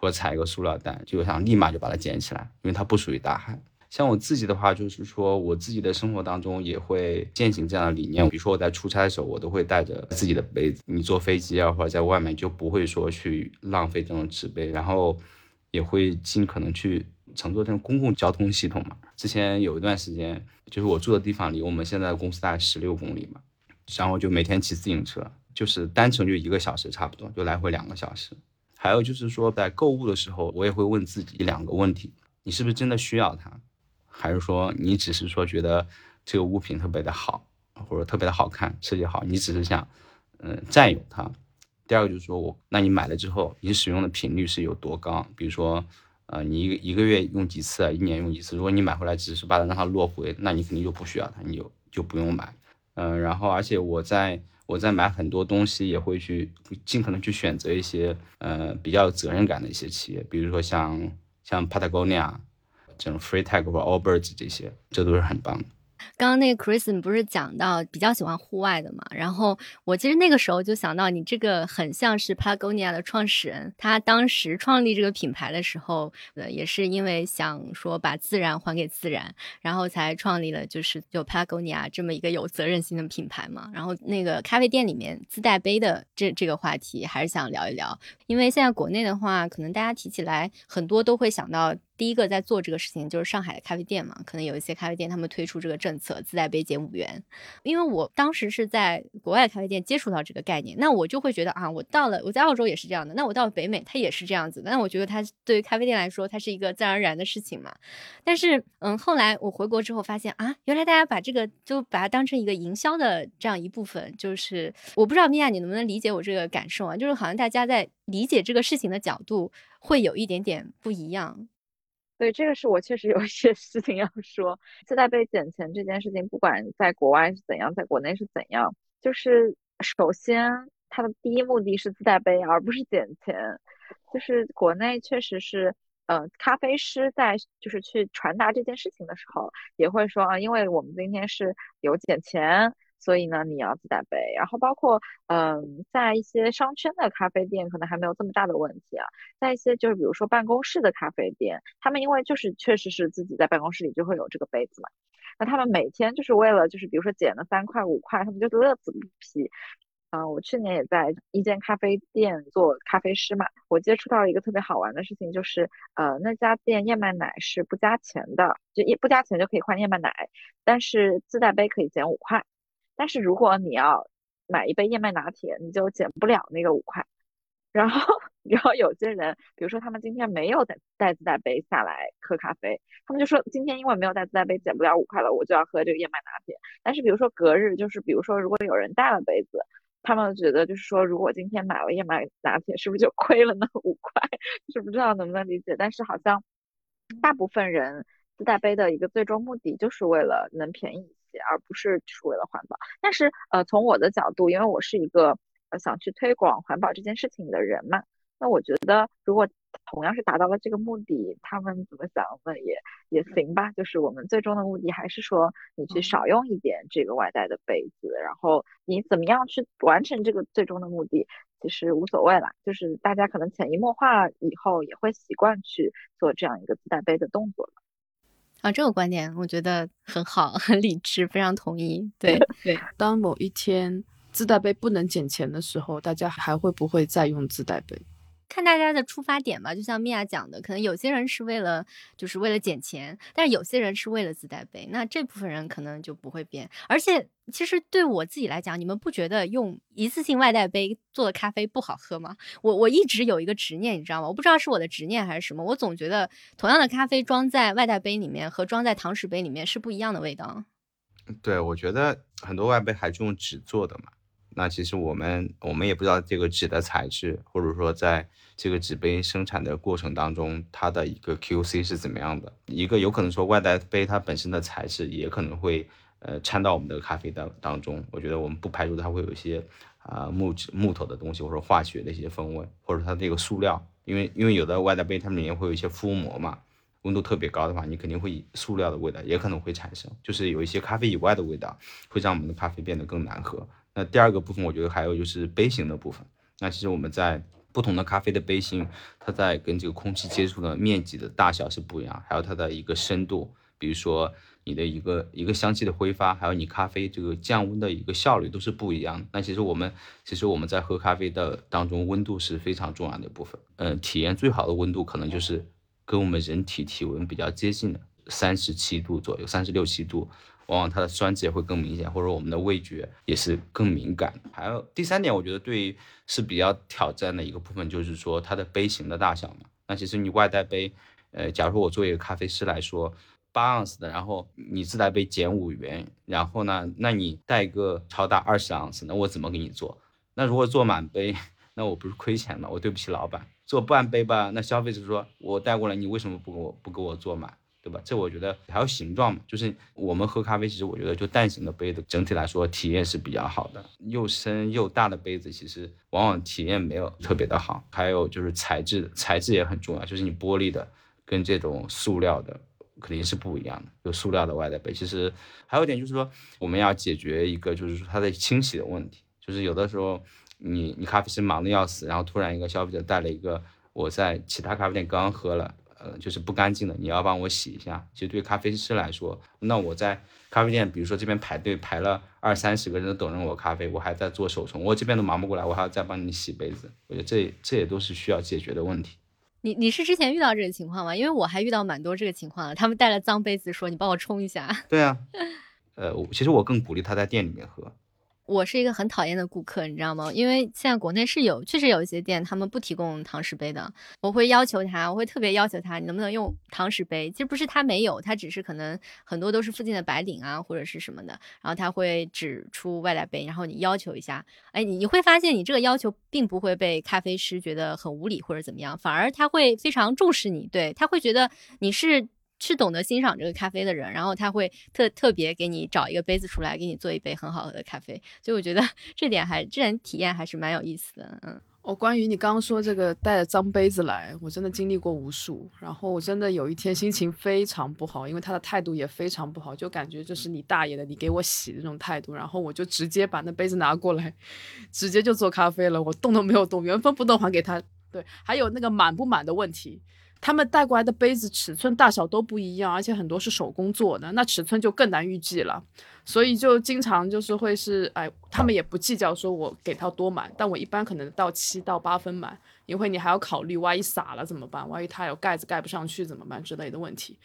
或者踩一个塑料袋，就想立马就把它捡起来，因为它不属于大海。像我自己的话，就是说我自己的生活当中也会践行这样的理念。比如说我在出差的时候，我都会带着自己的杯子。你坐飞机啊，或者在外面就不会说去浪费这种纸杯，然后也会尽可能去乘坐这种公共交通系统嘛。之前有一段时间，就是我住的地方离我们现在公司大概十六公里嘛，然后就每天骑自行车，就是单程就一个小时差不多，就来回两个小时。还有就是说，在购物的时候，我也会问自己两个问题：你是不是真的需要它，还是说你只是说觉得这个物品特别的好，或者特别的好看，设计好，你只是想，嗯，占有它。第二个就是说我，那你买了之后，你使用的频率是有多高？比如说，呃，你一个一个月用几次啊，一年用几次？如果你买回来只是把它让它落灰，那你肯定就不需要它，你就就不用买。嗯，然后而且我在。我在买很多东西，也会去尽可能去选择一些呃比较有责任感的一些企业，比如说像像 Patagonia 这种 Free Tag 或 Allbirds 这些，这都是很棒的。刚刚那个 Chris 不是讲到比较喜欢户外的嘛？然后我其实那个时候就想到，你这个很像是 Patagonia 的创始人，他当时创立这个品牌的时候，呃，也是因为想说把自然还给自然，然后才创立了就是就 Patagonia 这么一个有责任心的品牌嘛。然后那个咖啡店里面自带杯的这这个话题，还是想聊一聊，因为现在国内的话，可能大家提起来很多都会想到。第一个在做这个事情就是上海的咖啡店嘛，可能有一些咖啡店他们推出这个政策，自带杯减五元。因为我当时是在国外咖啡店接触到这个概念，那我就会觉得啊，我到了我在澳洲也是这样的，那我到了北美它也是这样子，那我觉得它对于咖啡店来说它是一个自然而然的事情嘛。但是嗯，后来我回国之后发现啊，原来大家把这个就把它当成一个营销的这样一部分，就是我不知道米娅你能不能理解我这个感受啊，就是好像大家在理解这个事情的角度会有一点点不一样。对，这个是我确实有一些 事情要说。自带杯减钱这件事情，不管在国外是怎样，在国内是怎样，就是首先它的第一目的是自带杯，而不是减钱。就是国内确实是，呃，咖啡师在就是去传达这件事情的时候，也会说啊，因为我们今天是有减钱。所以呢，你要自带杯，然后包括，嗯，在一些商圈的咖啡店可能还没有这么大的问题啊，在一些就是比如说办公室的咖啡店，他们因为就是确实是自己在办公室里就会有这个杯子嘛，那他们每天就是为了就是比如说减了三块五块，他们就乐此不疲。嗯，我去年也在一间咖啡店做咖啡师嘛，我接触到一个特别好玩的事情，就是呃那家店燕麦奶是不加钱的，就一不加钱就可以换燕麦奶，但是自带杯可以减五块。但是如果你要买一杯燕麦拿铁，你就减不了那个五块。然后，然后有些人，比如说他们今天没有带带自带杯下来喝咖啡，他们就说今天因为没有带自带杯，减不了五块了，我就要喝这个燕麦拿铁。但是比如说隔日，就是比如说如果有人带了杯子，他们觉得就是说，如果今天买了燕麦拿铁，是不是就亏了那 五块？是不知道能不能理解。但是好像大部分人自带杯的一个最终目的就是为了能便宜。而不是只是为了环保，但是呃，从我的角度，因为我是一个呃想去推广环保这件事情的人嘛，那我觉得如果同样是达到了这个目的，他们怎么想那也也行吧。就是我们最终的目的还是说，你去少用一点这个外带的杯子，然后你怎么样去完成这个最终的目的，其实无所谓啦。就是大家可能潜移默化以后也会习惯去做这样一个自带杯的动作了。啊，这个观点我觉得很好，很理智，非常同意。对对，当某一天自带杯不能减钱的时候，大家还会不会再用自带杯？看大家的出发点吧，就像米娅讲的，可能有些人是为了就是为了捡钱，但是有些人是为了自带杯，那这部分人可能就不会变。而且其实对我自己来讲，你们不觉得用一次性外带杯做的咖啡不好喝吗？我我一直有一个执念，你知道吗？我不知道是我的执念还是什么，我总觉得同样的咖啡装在外带杯里面和装在堂食杯里面是不一样的味道。对，我觉得很多外杯还是用纸做的嘛。那其实我们我们也不知道这个纸的材质，或者说在这个纸杯生产的过程当中，它的一个 QC 是怎么样的？一个有可能说外带杯它本身的材质也可能会呃掺到我们的咖啡当当中。我觉得我们不排除它会有一些啊木质木头的东西，或者化学的一些风味，或者它这个塑料，因为因为有的外带杯它里面会有一些覆膜嘛，温度特别高的话，你肯定会塑料的味道也可能会产生，就是有一些咖啡以外的味道，会让我们的咖啡变得更难喝。那第二个部分，我觉得还有就是杯型的部分。那其实我们在不同的咖啡的杯型，它在跟这个空气接触的面积的大小是不一样，还有它的一个深度，比如说你的一个一个香气的挥发，还有你咖啡这个降温的一个效率都是不一样的。那其实我们其实我们在喝咖啡的当中，温度是非常重要的部分。嗯，体验最好的温度可能就是跟我们人体体温比较接近的三十七度左右，三十六七度。往往它的酸质也会更明显，或者我们的味觉也是更敏感。还有第三点，我觉得对是比较挑战的一个部分，就是说它的杯型的大小嘛。那其实你外带杯，呃，假如说我作为一个咖啡师来说，八盎司的，然后你自带杯减五元，然后呢，那你带一个超大二十盎司，那我怎么给你做？那如果做满杯，那我不是亏钱吗？我对不起老板。做半杯吧，那消费者说我带过来，你为什么不给我不给我做满？对吧？这我觉得还有形状嘛，就是我们喝咖啡，其实我觉得就蛋形的杯子，整体来说体验是比较好的。又深又大的杯子，其实往往体验没有特别的好。还有就是材质，材质也很重要，就是你玻璃的跟这种塑料的肯定是不一样的。有塑料的外带杯，其实还有一点就是说，我们要解决一个就是说它的清洗的问题。就是有的时候你你咖啡师忙的要死，然后突然一个消费者带了一个我在其他咖啡店刚刚喝了。呃，就是不干净的，你要帮我洗一下。其实对咖啡师来说，那我在咖啡店，比如说这边排队排了二三十个人都等着我咖啡，我还在做手冲，我这边都忙不过来，我还要再帮你洗杯子。我觉得这这也都是需要解决的问题。你你是之前遇到这个情况吗？因为我还遇到蛮多这个情况的，他们带了脏杯子说你帮我冲一下。对啊，呃，其实我更鼓励他在店里面喝。我是一个很讨厌的顾客，你知道吗？因为现在国内是有，确实有一些店他们不提供堂食杯的。我会要求他，我会特别要求他，你能不能用堂食杯？其实不是他没有，他只是可能很多都是附近的白领啊或者是什么的，然后他会只出外带杯，然后你要求一下，哎，你你会发现你这个要求并不会被咖啡师觉得很无理或者怎么样，反而他会非常重视你，对他会觉得你是。是懂得欣赏这个咖啡的人，然后他会特特别给你找一个杯子出来，给你做一杯很好喝的咖啡。所以我觉得这点还这点体验还是蛮有意思的。嗯，哦关于你刚刚说这个带着脏杯子来，我真的经历过无数。然后我真的有一天心情非常不好，因为他的态度也非常不好，就感觉这是你大爷的，你给我洗这种态度。然后我就直接把那杯子拿过来，直接就做咖啡了，我动都没有动，原封不动还给他。对，还有那个满不满的问题。他们带过来的杯子尺寸大小都不一样，而且很多是手工做的，那尺寸就更难预计了。所以就经常就是会是，哎，他们也不计较说我给他多满，但我一般可能到七到八分满，因为你还要考虑万一洒了怎么办，万一它有盖子盖不上去怎么办之类的问题。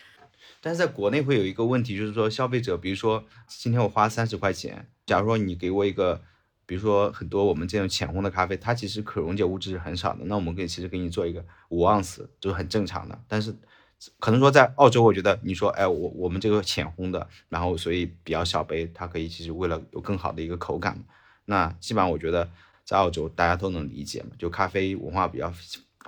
但是在国内会有一个问题，就是说消费者，比如说今天我花三十块钱，假如说你给我一个。比如说很多我们这种浅烘的咖啡，它其实可溶解物质是很少的。那我们可以其实给你做一个五盎司，就是很正常的。但是可能说在澳洲，我觉得你说，哎，我我们这个浅烘的，然后所以比较小杯，它可以其实为了有更好的一个口感。那基本上我觉得在澳洲大家都能理解嘛，就咖啡文化比较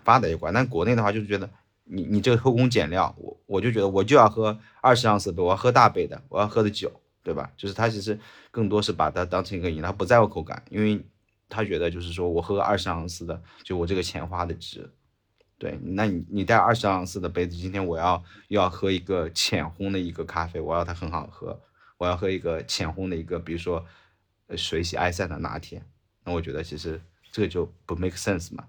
发达一块。但国内的话就是觉得你你这个偷工减料，我我就觉得我就要喝二十盎司的，我要喝大杯的，我要喝的酒。对吧？就是他其实更多是把它当成一个饮料，不在乎口感，因为他觉得就是说我喝个二十盎司的，就我这个钱花的值。对，那你你带二十盎司的杯子，今天我要又要喝一个浅烘的一个咖啡，我要它很好喝，我要喝一个浅烘的一个，比如说水洗埃塞的拿铁，那我觉得其实这个就不 make sense 嘛。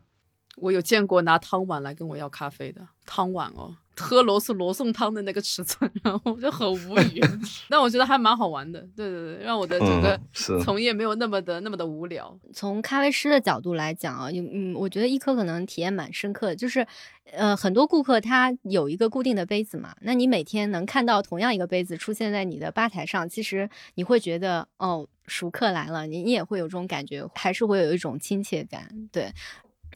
我有见过拿汤碗来跟我要咖啡的汤碗哦，喝罗宋罗宋汤的那个尺寸，然后就很无语。但我觉得还蛮好玩的，对对对，让我的整个从业没有那么的那么的无聊。从咖啡师的角度来讲啊，嗯，我觉得一颗可能体验蛮深刻的，就是。呃，很多顾客他有一个固定的杯子嘛，那你每天能看到同样一个杯子出现在你的吧台上，其实你会觉得哦，熟客来了，你你也会有这种感觉，还是会有一种亲切感。对，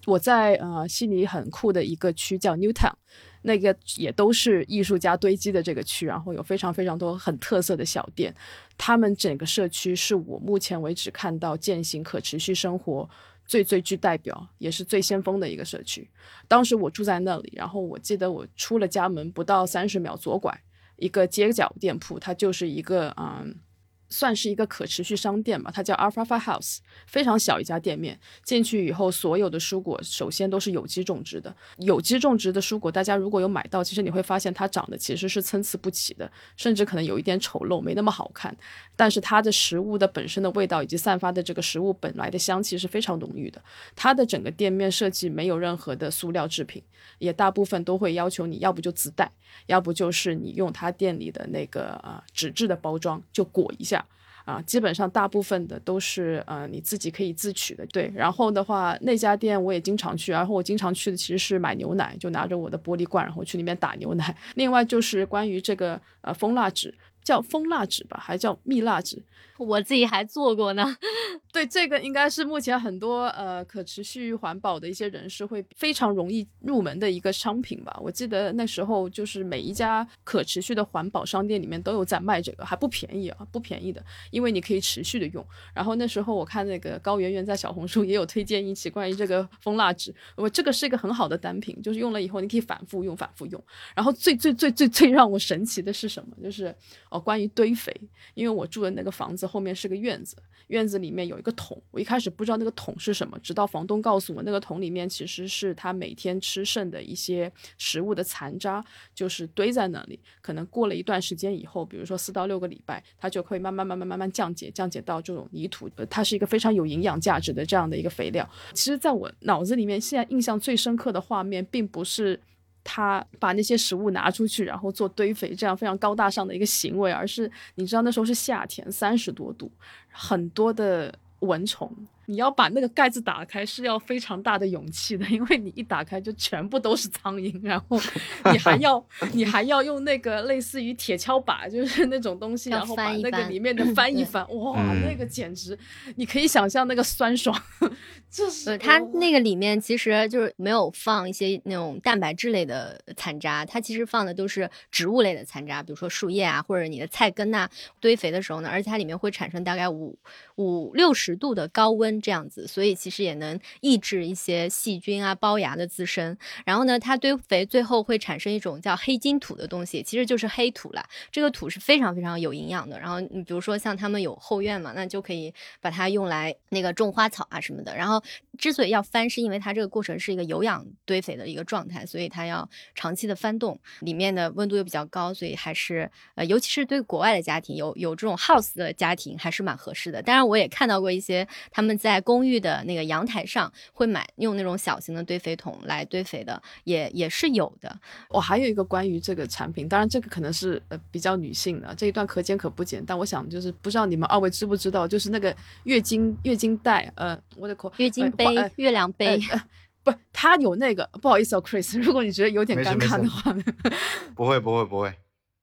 我在呃悉尼很酷的一个区叫 Newtown，那个也都是艺术家堆积的这个区，然后有非常非常多很特色的小店，他们整个社区是我目前为止看到践行可持续生活。最最具代表也是最先锋的一个社区。当时我住在那里，然后我记得我出了家门不到三十秒，左拐一个街角店铺，它就是一个嗯。算是一个可持续商店吧，它叫 Alfalfa House，非常小一家店面。进去以后，所有的蔬果首先都是有机种植的。有机种植的蔬果，大家如果有买到，其实你会发现它长得其实是参差不齐的，甚至可能有一点丑陋，没那么好看。但是它的食物的本身的味道以及散发的这个食物本来的香气是非常浓郁的。它的整个店面设计没有任何的塑料制品，也大部分都会要求你要不就自带，要不就是你用它店里的那个呃纸质的包装就裹一下。啊，基本上大部分的都是呃你自己可以自取的，对。然后的话，那家店我也经常去，然后我经常去的其实是买牛奶，就拿着我的玻璃罐，然后去里面打牛奶。另外就是关于这个呃蜂蜡纸，叫蜂蜡纸吧，还叫蜜蜡纸。我自己还做过呢，对这个应该是目前很多呃可持续环保的一些人士会非常容易入门的一个商品吧。我记得那时候就是每一家可持续的环保商店里面都有在卖这个，还不便宜啊，不便宜的，因为你可以持续的用。然后那时候我看那个高圆圆在小红书也有推荐一期关于这个蜂蜡纸，我这个是一个很好的单品，就是用了以后你可以反复用，反复用。然后最最最最最让我神奇的是什么？就是哦关于堆肥，因为我住的那个房子。后面是个院子，院子里面有一个桶。我一开始不知道那个桶是什么，直到房东告诉我，那个桶里面其实是他每天吃剩的一些食物的残渣，就是堆在那里。可能过了一段时间以后，比如说四到六个礼拜，它就会慢慢慢慢慢慢降解，降解到这种泥土。它是一个非常有营养价值的这样的一个肥料。其实，在我脑子里面，现在印象最深刻的画面，并不是。他把那些食物拿出去，然后做堆肥，这样非常高大上的一个行为，而是你知道那时候是夏天，三十多度，很多的蚊虫。你要把那个盖子打开是要非常大的勇气的，因为你一打开就全部都是苍蝇，然后你还要 你还要用那个类似于铁锹把，就是那种东西，然后把那个里面的翻一翻，哇，那个简直你可以想象那个酸爽。就是它那个里面其实就是没有放一些那种蛋白质类的残渣，它其实放的都是植物类的残渣，比如说树叶啊，或者你的菜根呐。堆肥的时候呢，而且它里面会产生大概五五六十度的高温。这样子，所以其实也能抑制一些细菌啊、包芽的滋生。然后呢，它堆肥最后会产生一种叫黑金土的东西，其实就是黑土了。这个土是非常非常有营养的。然后你比如说像他们有后院嘛，那就可以把它用来那个种花草啊什么的。然后之所以要翻，是因为它这个过程是一个有氧堆肥的一个状态，所以它要长期的翻动，里面的温度又比较高，所以还是呃，尤其是对国外的家庭有有这种 house 的家庭还是蛮合适的。当然，我也看到过一些他们在在公寓的那个阳台上会买用那种小型的堆肥桶来堆肥的，也也是有的。我还有一个关于这个产品，当然这个可能是呃比较女性的，这一段可剪可不剪。但我想就是不知道你们二位知不知道，就是那个月经月经带，呃，我的口月经杯、月亮杯，不，它有那个。不好意思哦，Chris，如果你觉得有点尴尬的话，不会不会不会。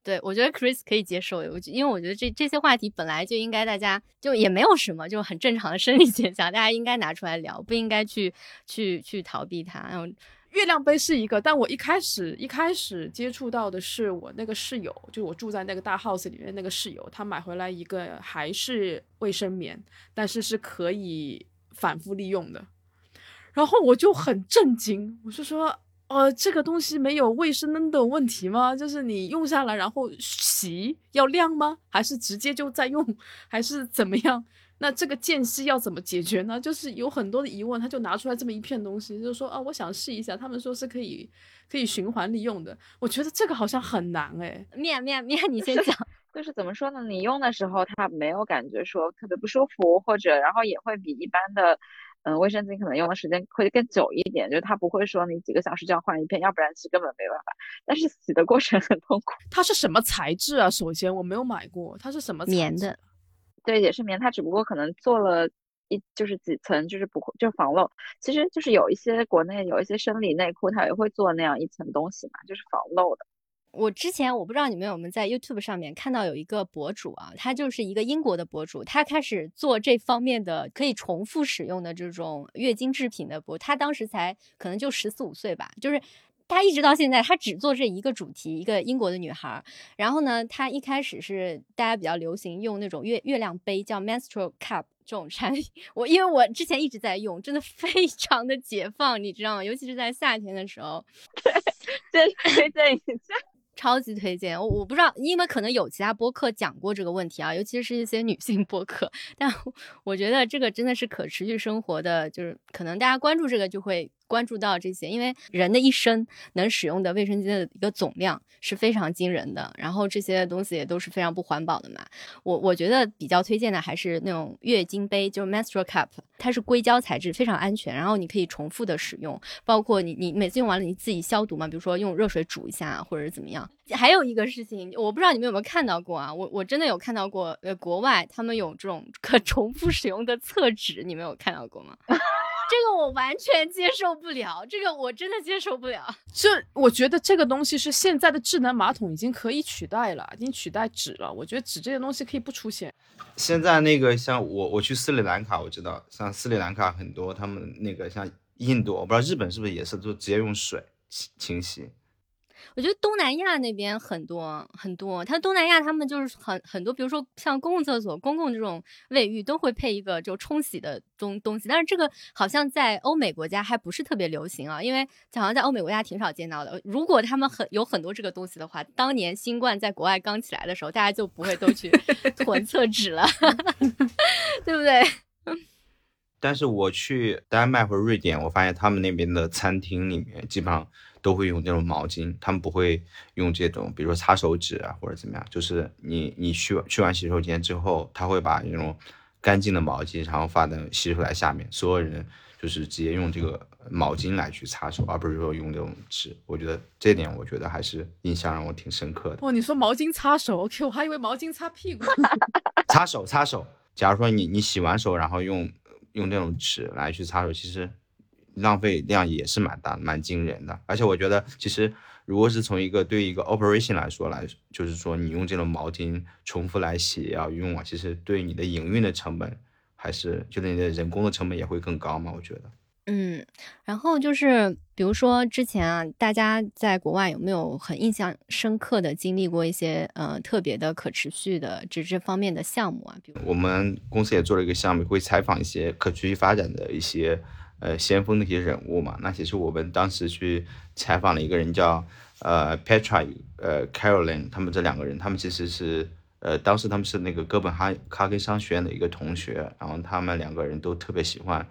对，我觉得 Chris 可以接受，我因为我觉得这这些话题本来就应该大家就也没有什么，就很正常的生理现象，大家应该拿出来聊，不应该去去去逃避它。然后月亮杯是一个，但我一开始一开始接触到的是我那个室友，就我住在那个大 house 里面那个室友，他买回来一个还是卫生棉，但是是可以反复利用的，然后我就很震惊，我就说。呃，这个东西没有卫生的问题吗？就是你用下来然后洗要晾吗？还是直接就在用，还是怎么样？那这个间隙要怎么解决呢？就是有很多的疑问，他就拿出来这么一片东西，就说啊，我想试一下。他们说是可以可以循环利用的，我觉得这个好像很难哎。面面面，你先讲。就是怎么说呢？你用的时候它没有感觉说特别不舒服，或者然后也会比一般的。嗯，卫生巾可能用的时间会更久一点，就是它不会说你几个小时就要换一片，要不然是根本没办法。但是洗的过程很痛苦。它是什么材质啊？首先我没有买过，它是什么棉的？对，也是棉，它只不过可能做了一就是几层，就是不会就防漏。其实就是有一些国内有一些生理内裤，它也会做那样一层东西嘛，就是防漏的。我之前我不知道你们有没有在 YouTube 上面看到有一个博主啊，他就是一个英国的博主，他开始做这方面的可以重复使用的这种月经制品的博，他当时才可能就十四五岁吧，就是他一直到现在，他只做这一个主题，一个英国的女孩。然后呢，他一开始是大家比较流行用那种月月亮杯，叫 menstrual cup 这种产品。我因为我之前一直在用，真的非常的解放，你知道吗？尤其是在夏天的时候。对，对对对。超级推荐我，我不知道，因为可能有其他播客讲过这个问题啊，尤其是一些女性播客，但我觉得这个真的是可持续生活的，就是可能大家关注这个就会。关注到这些，因为人的一生能使用的卫生巾的一个总量是非常惊人的，然后这些东西也都是非常不环保的嘛。我我觉得比较推荐的还是那种月经杯，就是 menstrual cup，它是硅胶材质，非常安全，然后你可以重复的使用，包括你你每次用完了你自己消毒嘛，比如说用热水煮一下或者是怎么样。还有一个事情，我不知道你们有没有看到过啊，我我真的有看到过，呃，国外他们有这种可重复使用的厕纸，你们有看到过吗？这个我完全接受不了，这个我真的接受不了。这我觉得这个东西是现在的智能马桶已经可以取代了，已经取代纸了。我觉得纸这些东西可以不出现。现在那个像我我去斯里兰卡，我知道像斯里兰卡很多他们那个像印度，我不知道日本是不是也是就直接用水清清洗。我觉得东南亚那边很多很多，他东南亚他们就是很很多，比如说像公共厕所、公共这种卫浴都会配一个就冲洗的东东西，但是这个好像在欧美国家还不是特别流行啊，因为好像在欧美国家挺少见到的。如果他们很有很多这个东西的话，当年新冠在国外刚起来的时候，大家就不会都去囤厕纸了，对不对？但是我去丹麦或者瑞典，我发现他们那边的餐厅里面基本上。都会用那种毛巾，他们不会用这种，比如说擦手纸啊或者怎么样。就是你你去去完洗手间之后，他会把那种干净的毛巾，然后放在洗手台下面，所有人就是直接用这个毛巾来去擦手，而不是说用这种纸。我觉得这点，我觉得还是印象让我挺深刻的。哦，你说毛巾擦手，OK，我还以为毛巾擦屁股。擦手擦手，假如说你你洗完手，然后用用那种纸来去擦手，其实。浪费量也是蛮大、蛮惊人的，而且我觉得，其实如果是从一个对一个 operation 来说来，就是说你用这种毛巾重复来洗啊用啊，其实对你的营运的成本，还是就是你的人工的成本也会更高嘛？我觉得。嗯，然后就是比如说之前啊，大家在国外有没有很印象深刻的经历过一些呃特别的可持续的这这方面的项目啊？比如我们公司也做了一个项目，会采访一些可持续发展的一些。呃，先锋的一些人物嘛，那其实我们当时去采访了一个人叫呃 Petra，呃 Caroline，他们这两个人，他们其实是呃当时他们是那个哥本哈哈根商学院的一个同学，然后他们两个人都特别喜欢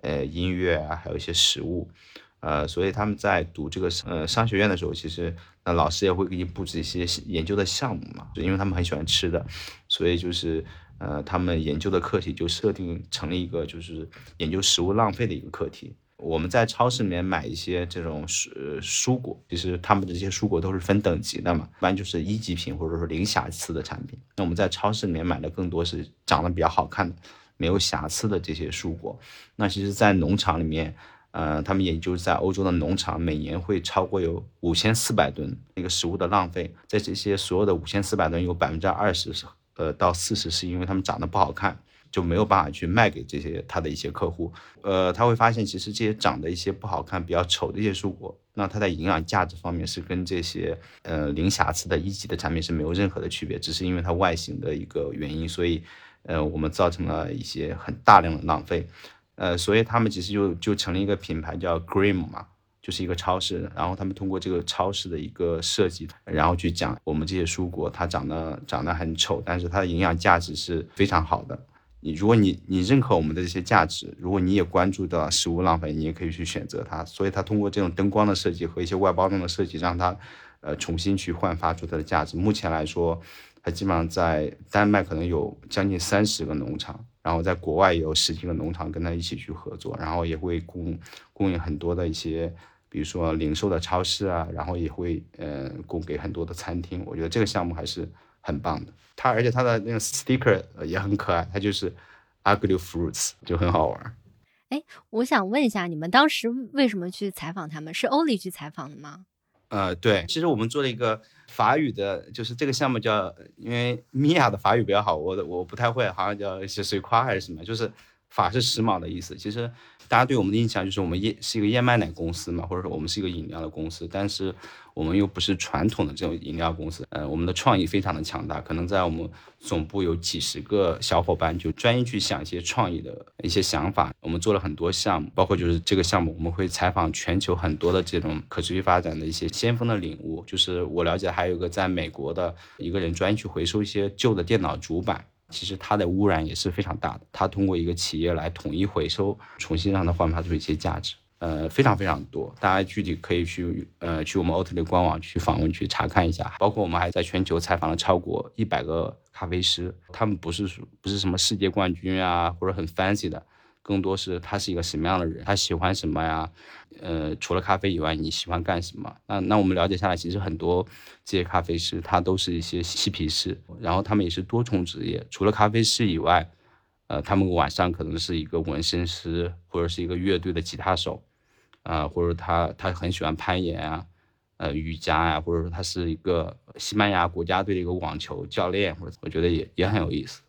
呃音乐啊，还有一些食物，呃，所以他们在读这个呃商学院的时候，其实那老师也会给你布置一些研究的项目嘛，就因为他们很喜欢吃的，所以就是。呃，他们研究的课题就设定成了一个，就是研究食物浪费的一个课题。我们在超市里面买一些这种蔬蔬果，其实他们的这些蔬果都是分等级的嘛，一般就是一级品或者说零瑕疵的产品。那我们在超市里面买的更多是长得比较好看的、没有瑕疵的这些蔬果。那其实，在农场里面，呃，他们研究在欧洲的农场每年会超过有五千四百吨那个食物的浪费，在这些所有的五千四百吨有百分之二十是。呃，到四十是因为他们长得不好看，就没有办法去卖给这些他的一些客户。呃，他会发现其实这些长得一些不好看、比较丑的一些蔬果，那它在营养价值方面是跟这些呃零瑕疵的一级的产品是没有任何的区别，只是因为它外形的一个原因，所以呃我们造成了一些很大量的浪费。呃，所以他们其实就就成了一个品牌叫 Green 嘛。就是一个超市，然后他们通过这个超市的一个设计，然后去讲我们这些蔬果，它长得长得很丑，但是它的营养价值是非常好的。你如果你你认可我们的这些价值，如果你也关注到食物浪费，你也可以去选择它。所以它通过这种灯光的设计和一些外包装的设计，让它呃重新去焕发出它的价值。目前来说，它基本上在丹麦可能有将近三十个农场，然后在国外也有十几个农场跟它一起去合作，然后也会供供应很多的一些，比如说零售的超市啊，然后也会呃供给很多的餐厅。我觉得这个项目还是很棒的。它而且它的那个 sticker 也很可爱，它就是 ugly fruits，就很好玩。哎，我想问一下，你们当时为什么去采访他们？是欧里去采访的吗？呃，对，其实我们做了一个法语的，就是这个项目叫，因为米娅的法语比较好，我的我不太会，好像叫是水夸还是什么，就是法是时髦的意思。其实大家对我们的印象就是我们燕是一个燕麦奶公司嘛，或者说我们是一个饮料的公司，但是。我们又不是传统的这种饮料公司，呃，我们的创意非常的强大，可能在我们总部有几十个小伙伴，就专业去想一些创意的一些想法。我们做了很多项目，包括就是这个项目，我们会采访全球很多的这种可持续发展的一些先锋的领悟。就是我了解还有个在美国的一个人专业去回收一些旧的电脑主板，其实它的污染也是非常大的。它通过一个企业来统一回收，重新让它焕发出一些价值。呃，非常非常多，大家具体可以去呃去我们 Oatly 官网去访问去查看一下。包括我们还在全球采访了超过一百个咖啡师，他们不是不是什么世界冠军啊，或者很 fancy 的，更多是他是一个什么样的人，他喜欢什么呀？呃，除了咖啡以外，你喜欢干什么？那那我们了解下来，其实很多这些咖啡师，他都是一些嬉皮士，然后他们也是多重职业，除了咖啡师以外，呃，他们晚上可能是一个纹身师，或者是一个乐队的吉他手。啊，或者他他很喜欢攀岩啊，呃，瑜伽呀，或者说他是一个西班牙国家队的一个网球教练，或者我觉得也也很有意思。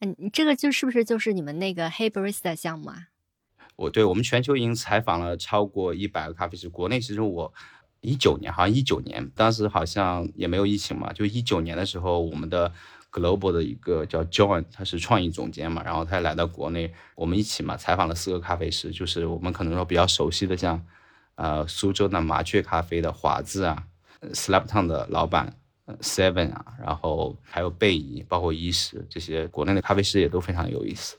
嗯，这个就是不是就是你们那个黑 barista 项目啊？我对我们全球已经采访了超过一百个咖啡师，国内其实我一九年好像一九年，当时好像也没有疫情嘛，就一九年的时候，我们的。Global 的一个叫 John，他是创意总监嘛，然后他来到国内，我们一起嘛采访了四个咖啡师，就是我们可能说比较熟悉的，像呃苏州的麻雀咖啡的华子啊，Slaptown 的老板 Seven 啊，然后还有贝姨，包括伊石这些国内的咖啡师也都非常有意思。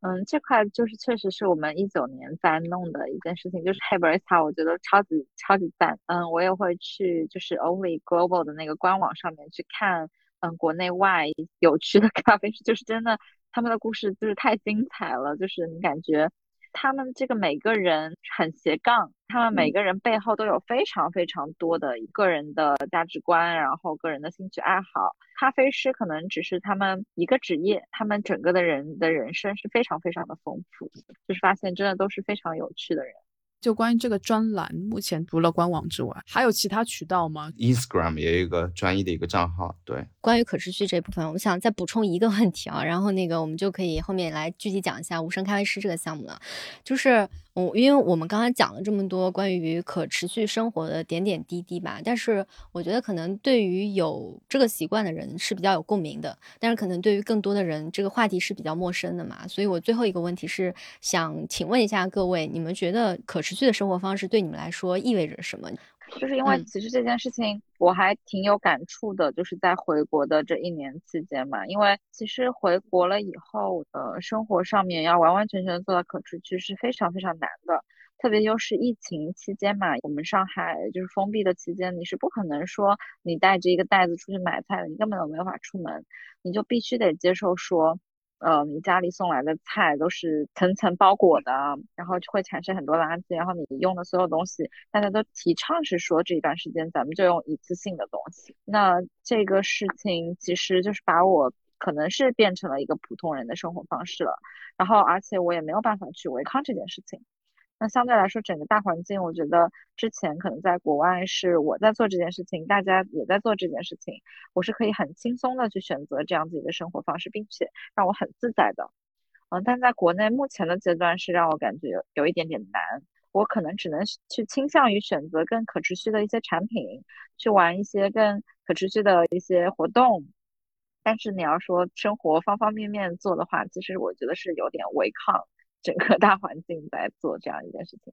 嗯，这块就是确实是我们一九年在弄的一件事情，就是 h e b r i s t a 我觉得超级超级赞。嗯，我也会去就是 Only Global 的那个官网上面去看。嗯，国内外有趣的咖啡师，就是真的，他们的故事就是太精彩了。就是你感觉他们这个每个人很斜杠，他们每个人背后都有非常非常多的个人的价值观，然后个人的兴趣爱好。咖啡师可能只是他们一个职业，他们整个的人的人生是非常非常的丰富的。就是发现真的都是非常有趣的人。就关于这个专栏，目前除了官网之外，还有其他渠道吗？Instagram 也有一个专业的一个账号。对，关于可持续这部分，我想再补充一个问题啊，然后那个我们就可以后面来具体讲一下无声咖啡师这个项目了，就是。我因为我们刚才讲了这么多关于可持续生活的点点滴滴吧，但是我觉得可能对于有这个习惯的人是比较有共鸣的，但是可能对于更多的人这个话题是比较陌生的嘛，所以我最后一个问题是想请问一下各位，你们觉得可持续的生活方式对你们来说意味着什么？就是因为其实这件事情我还挺有感触的，就是在回国的这一年期间嘛，因为其实回国了以后，呃，生活上面要完完全全做到可持续是非常非常难的，特别又是疫情期间嘛，我们上海就是封闭的期间，你是不可能说你带着一个袋子出去买菜的，你根本都没有法出门，你就必须得接受说。呃，你家里送来的菜都是层层包裹的，然后就会产生很多垃圾。然后你用的所有东西，大家都提倡是说这一段时间咱们就用一次性的东西。那这个事情其实就是把我可能是变成了一个普通人的生活方式了。然后而且我也没有办法去违抗这件事情。那相对来说，整个大环境，我觉得之前可能在国外是我在做这件事情，大家也在做这件事情，我是可以很轻松的去选择这样自己的生活方式，并且让我很自在的。嗯，但在国内目前的阶段是让我感觉有有一点点难，我可能只能去倾向于选择更可持续的一些产品，去玩一些更可持续的一些活动。但是你要说生活方方面面做的话，其实我觉得是有点违抗。整个大环境在做这样一件事情，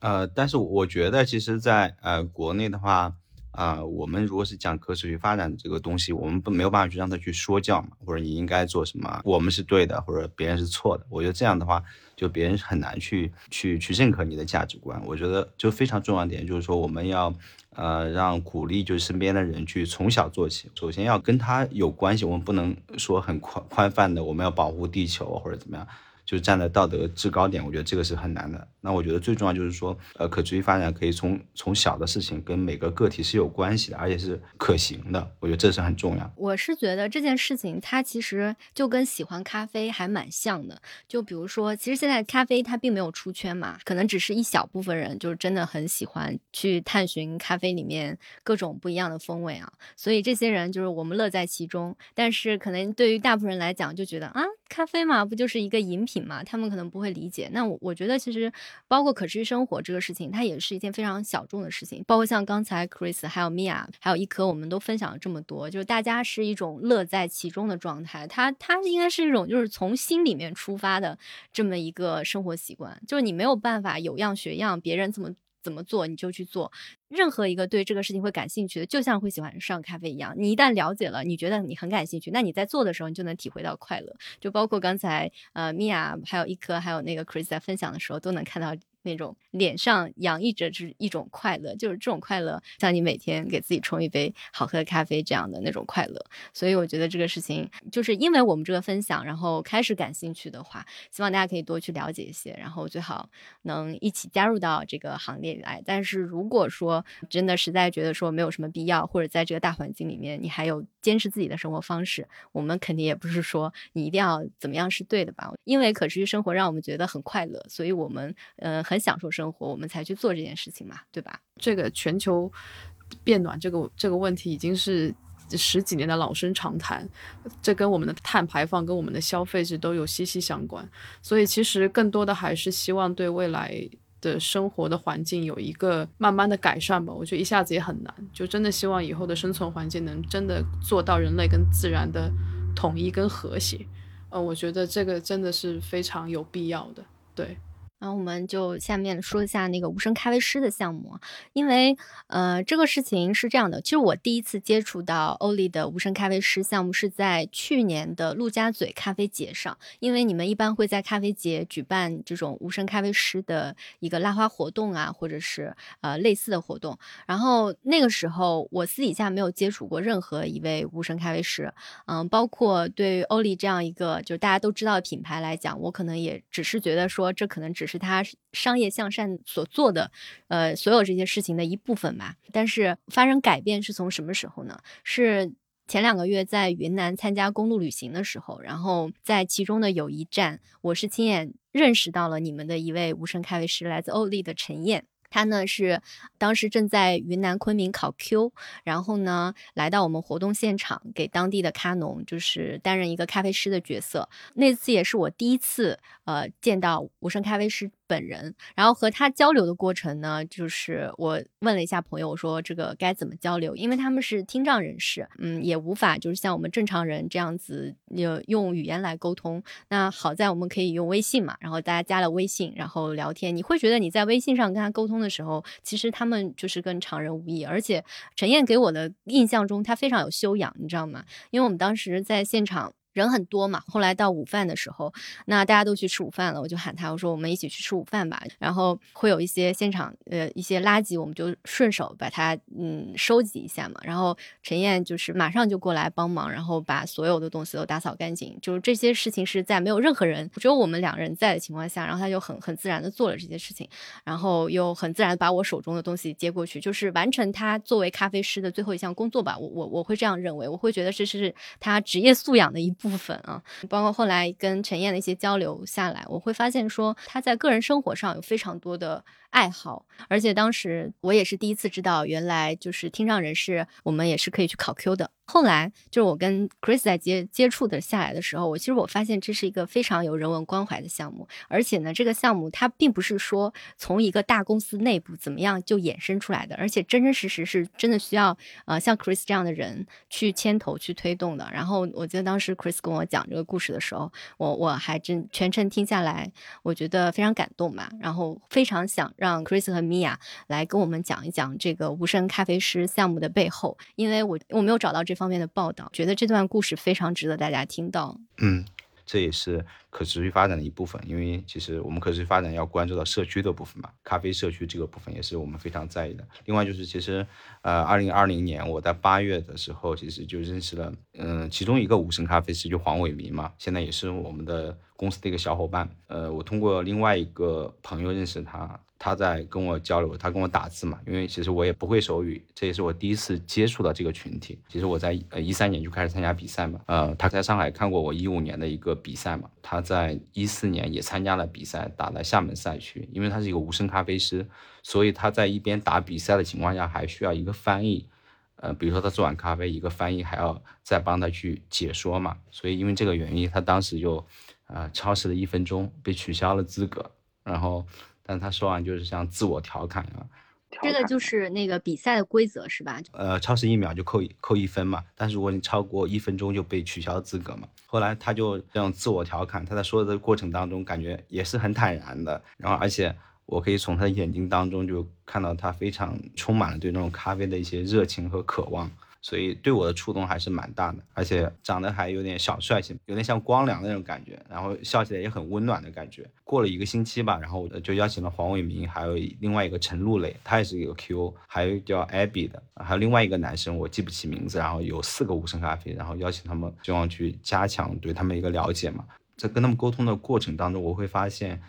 呃，但是我觉得其实，在呃国内的话，啊、我们如果是讲可持续发展这个东西，我们不没有办法去让他去说教嘛，或者你应该做什么，我们是对的，或者别人是错的。我觉得这样的话，就别人很难去去去认可你的价值观。我觉得就非常重要一点就是说，我们要呃让鼓励就是身边的人去从小做起，首先要跟他有关系，我们不能说很宽宽泛的我们要保护地球或者怎么样。就是站在道德制高点，我觉得这个是很难的。那我觉得最重要就是说，呃，可持续发展可以从从小的事情跟每个个体是有关系的，而且是可行的。我觉得这是很重要。我是觉得这件事情它其实就跟喜欢咖啡还蛮像的。就比如说，其实现在咖啡它并没有出圈嘛，可能只是一小部分人就是真的很喜欢去探寻咖啡里面各种不一样的风味啊。所以这些人就是我们乐在其中。但是可能对于大部分人来讲，就觉得啊，咖啡嘛，不就是一个饮品嘛？他们可能不会理解。那我我觉得其实包括可持续生活这个事情，它也是一件非常小众的事情。包括像刚才 Chris 还有 Mia 还有一颗，我们都分享了这么多，就是大家是一种乐在其中的状态。它它应该是一种就是从心里面出发的这么一个生活习惯，就是你没有办法有样学样，别人怎么。怎么做你就去做，任何一个对这个事情会感兴趣的，就像会喜欢上咖啡一样。你一旦了解了，你觉得你很感兴趣，那你在做的时候，你就能体会到快乐。就包括刚才呃米娅还有一颗还有那个 Chris 在分享的时候，都能看到那种脸上洋溢着是一种快乐，就是这种快乐，像你每天给自己冲一杯好喝的咖啡这样的那种快乐。所以我觉得这个事情，就是因为我们这个分享，然后开始感兴趣的话，希望大家可以多去了解一些，然后最好能一起加入到这个行列来。但是如果说真的实在觉得说没有什么必要，或者在这个大环境里面，你还有坚持自己的生活方式，我们肯定也不是说你一定要怎么样是对的吧？因为可持续生活让我们觉得很快乐，所以我们呃很享受生活，我们才去做这件事情嘛，对吧？这个全球变暖这个这个问题已经是十几年的老生常谈，这跟我们的碳排放、跟我们的消费是都有息息相关。所以其实更多的还是希望对未来的生活的环境有一个慢慢的改善吧。我觉得一下子也很难，就真的希望以后的生存环境能真的做到人类跟自然的统一跟和谐。呃，我觉得这个真的是非常有必要的，对。然后我们就下面说一下那个无声咖啡师的项目，因为呃这个事情是这样的，其实我第一次接触到欧丽的无声咖啡师项目是在去年的陆家嘴咖啡节上，因为你们一般会在咖啡节举办这种无声咖啡师的一个拉花活动啊，或者是呃类似的活动，然后那个时候我私底下没有接触过任何一位无声咖啡师，嗯，包括对于欧丽这样一个就是大家都知道的品牌来讲，我可能也只是觉得说这可能只是他商业向善所做的，呃，所有这些事情的一部分吧。但是发生改变是从什么时候呢？是前两个月在云南参加公路旅行的时候，然后在其中的有一站，我是亲眼认识到了你们的一位无声开胃师，来自欧丽的陈燕。他呢是当时正在云南昆明考 Q，然后呢来到我们活动现场，给当地的咖农就是担任一个咖啡师的角色。那次也是我第一次呃见到无声咖啡师本人，然后和他交流的过程呢，就是我问了一下朋友，我说这个该怎么交流？因为他们是听障人士，嗯，也无法就是像我们正常人这样子用语言来沟通。那好在我们可以用微信嘛，然后大家加了微信，然后聊天，你会觉得你在微信上跟他沟通的时候，其实他们就是跟常人无异。而且陈燕给我的印象中，他非常有修养，你知道吗？因为我们当时在现场。人很多嘛，后来到午饭的时候，那大家都去吃午饭了，我就喊他，我说我们一起去吃午饭吧。然后会有一些现场呃一些垃圾，我们就顺手把它嗯收集一下嘛。然后陈燕就是马上就过来帮忙，然后把所有的东西都打扫干净。就是这些事情是在没有任何人，只有我们两人在的情况下，然后他就很很自然的做了这些事情，然后又很自然的把我手中的东西接过去，就是完成他作为咖啡师的最后一项工作吧。我我我会这样认为，我会觉得这是他职业素养的一部。部分啊，包括后来跟陈燕的一些交流下来，我会发现说他在个人生活上有非常多的爱好，而且当时我也是第一次知道，原来就是听障人士，我们也是可以去考 Q 的。后来就是我跟 Chris 在接接触的下来的时候，我其实我发现这是一个非常有人文关怀的项目，而且呢，这个项目它并不是说从一个大公司内部怎么样就衍生出来的，而且真真实实是真的需要呃像 Chris 这样的人去牵头去推动的。然后我记得当时 Chris 跟我讲这个故事的时候，我我还真全程听下来，我觉得非常感动嘛。然后非常想让让 Chris 和 Mia 来跟我们讲一讲这个无声咖啡师项目的背后，因为我我没有找到这方面的报道，觉得这段故事非常值得大家听到。嗯。这也是可持续发展的一部分，因为其实我们可持续发展要关注到社区的部分嘛，咖啡社区这个部分也是我们非常在意的。另外就是其实，呃，二零二零年我在八月的时候，其实就认识了，嗯，其中一个无声咖啡师就黄伟民嘛，现在也是我们的公司的一个小伙伴。呃，我通过另外一个朋友认识他。他在跟我交流，他跟我打字嘛，因为其实我也不会手语，这也是我第一次接触到这个群体。其实我在呃一三年就开始参加比赛嘛，呃，他在上海看过我一五年的一个比赛嘛，他在一四年也参加了比赛，打在厦门赛区。因为他是一个无声咖啡师，所以他在一边打比赛的情况下，还需要一个翻译，呃，比如说他做完咖啡，一个翻译还要再帮他去解说嘛。所以因为这个原因，他当时就呃超时了一分钟，被取消了资格，然后。但他说完就是像自我调侃啊，这个就是那个比赛的规则是吧？呃，超时一秒就扣一扣一分嘛，但是如果你超过一分钟就被取消资格嘛。后来他就这样自我调侃，他在说的过程当中感觉也是很坦然的，然后而且我可以从他的眼睛当中就看到他非常充满了对那种咖啡的一些热情和渴望。所以对我的触动还是蛮大的，而且长得还有点小帅气，有点像光良那种感觉，然后笑起来也很温暖的感觉。过了一个星期吧，然后我就邀请了黄伟明，还有另外一个陈露蕾，他也是一个 Q，还有叫 Abby 的，还有另外一个男生，我记不起名字。然后有四个无声咖啡，然后邀请他们，希望去加强对他们一个了解嘛。在跟他们沟通的过程当中，我会发现，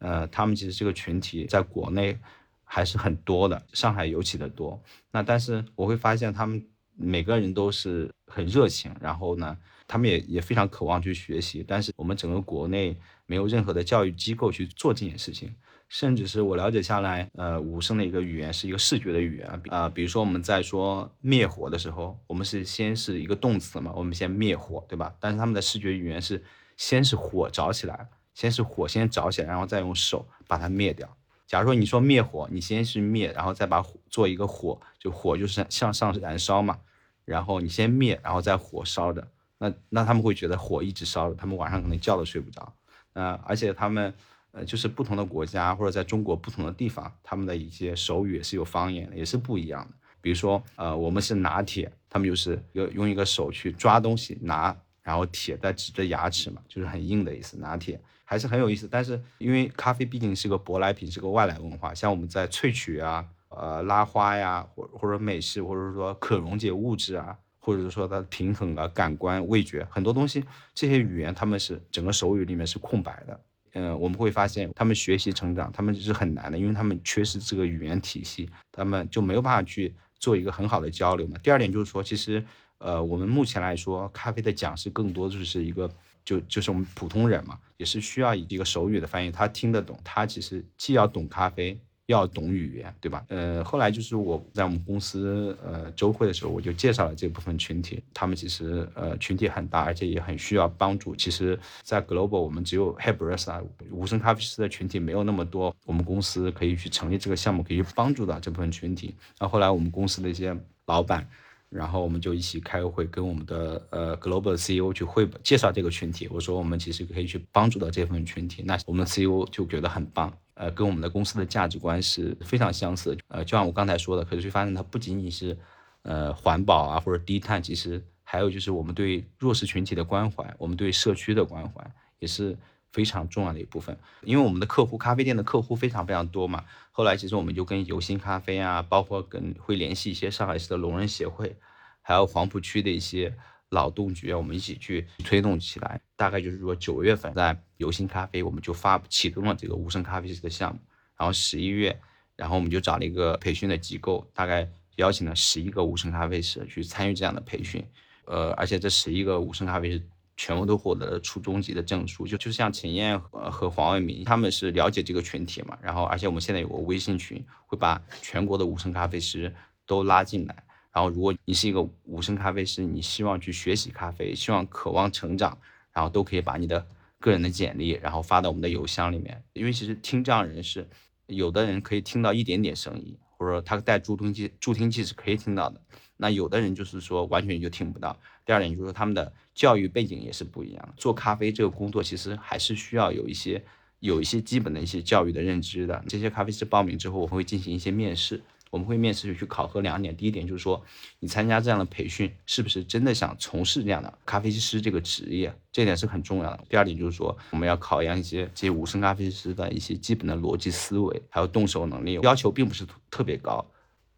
呃，他们其实这个群体在国内还是很多的，上海尤其的多。那但是我会发现他们。每个人都是很热情，然后呢，他们也也非常渴望去学习。但是我们整个国内没有任何的教育机构去做这件事情，甚至是我了解下来，呃，武声的一个语言是一个视觉的语言啊。比如说我们在说灭火的时候，我们是先是一个动词嘛，我们先灭火，对吧？但是他们的视觉语言是先是火着起来，先是火先着起来，然后再用手把它灭掉。假如说你说灭火，你先是灭，然后再把火做一个火，就火就是向上燃烧嘛。然后你先灭，然后再火烧的，那那他们会觉得火一直烧着，他们晚上可能觉都睡不着。呃，而且他们呃就是不同的国家或者在中国不同的地方，他们的一些手语也是有方言的，也是不一样的。比如说呃我们是拿铁，他们就是用用一个手去抓东西拿，然后铁在指着牙齿嘛，就是很硬的意思。拿铁还是很有意思，但是因为咖啡毕竟是个舶来品，是个外来文化，像我们在萃取啊。呃，拉花呀，或或者美式，或者说可溶解物质啊，或者是说它的平衡啊，感官味觉很多东西，这些语言他们是整个手语里面是空白的。嗯，我们会发现他们学习成长，他们是很难的，因为他们缺失这个语言体系，他们就没有办法去做一个很好的交流嘛。第二点就是说，其实呃，我们目前来说，咖啡的讲师更多就是一个，就就是我们普通人嘛，也是需要一个手语的翻译，他听得懂，他其实既要懂咖啡。要懂语言，对吧？呃，后来就是我在我们公司呃周会的时候，我就介绍了这部分群体，他们其实呃群体很大，而且也很需要帮助。其实，在 Global 我们只有 h e b r e s 啊，无声咖啡师的群体没有那么多，我们公司可以去成立这个项目，可以去帮助到这部分群体。那后来我们公司的一些老板。然后我们就一起开个会，跟我们的呃 global CEO 去汇报介绍这个群体。我说我们其实可以去帮助到这部分群体。那我们的 CEO 就觉得很棒，呃，跟我们的公司的价值观是非常相似。呃，就像我刚才说的，可是发现它不仅仅是呃环保啊或者低碳，其实还有就是我们对弱势群体的关怀，我们对社区的关怀也是非常重要的一部分。因为我们的客户咖啡店的客户非常非常多嘛。后来其实我们就跟游心咖啡啊，包括跟会联系一些上海市的聋人协会，还有黄浦区的一些劳动局啊，我们一起去推动起来。大概就是说九月份在游心咖啡，我们就发启动了这个无声咖啡师的项目。然后十一月，然后我们就找了一个培训的机构，大概邀请了十一个无声咖啡师去参与这样的培训。呃，而且这十一个无声咖啡师。全部都获得了初中级的证书，就就像陈燕和和黄伟明，他们是了解这个群体嘛，然后而且我们现在有个微信群，会把全国的无声咖啡师都拉进来，然后如果你是一个无声咖啡师，你希望去学习咖啡，希望渴望成长，然后都可以把你的个人的简历，然后发到我们的邮箱里面，因为其实听障人士，有的人可以听到一点点声音，或者说他戴助听器，助听器是可以听到的。那有的人就是说完全就听不到。第二点就是说他们的教育背景也是不一样。做咖啡这个工作其实还是需要有一些有一些基本的一些教育的认知的。这些咖啡师报名之后，我会进行一些面试。我们会面试去考核两点，第一点就是说，你参加这样的培训是不是真的想从事这样的咖啡师这个职业，这点是很重要的。第二点就是说，我们要考验一些这些无声咖啡师的一些基本的逻辑思维，还有动手能力，要求并不是特别高，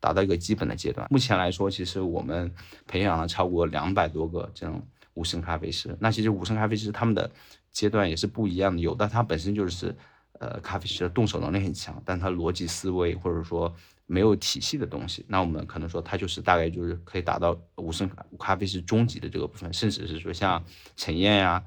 达到一个基本的阶段。目前来说，其实我们培养了超过两百多个这种无声咖啡师。那其实无声咖啡师他们的阶段也是不一样的，有的他本身就是呃咖啡师的动手能力很强，但他逻辑思维或者说。没有体系的东西，那我们可能说它就是大概就是可以达到无声咖啡是终极的这个部分，甚至是说像陈燕呀，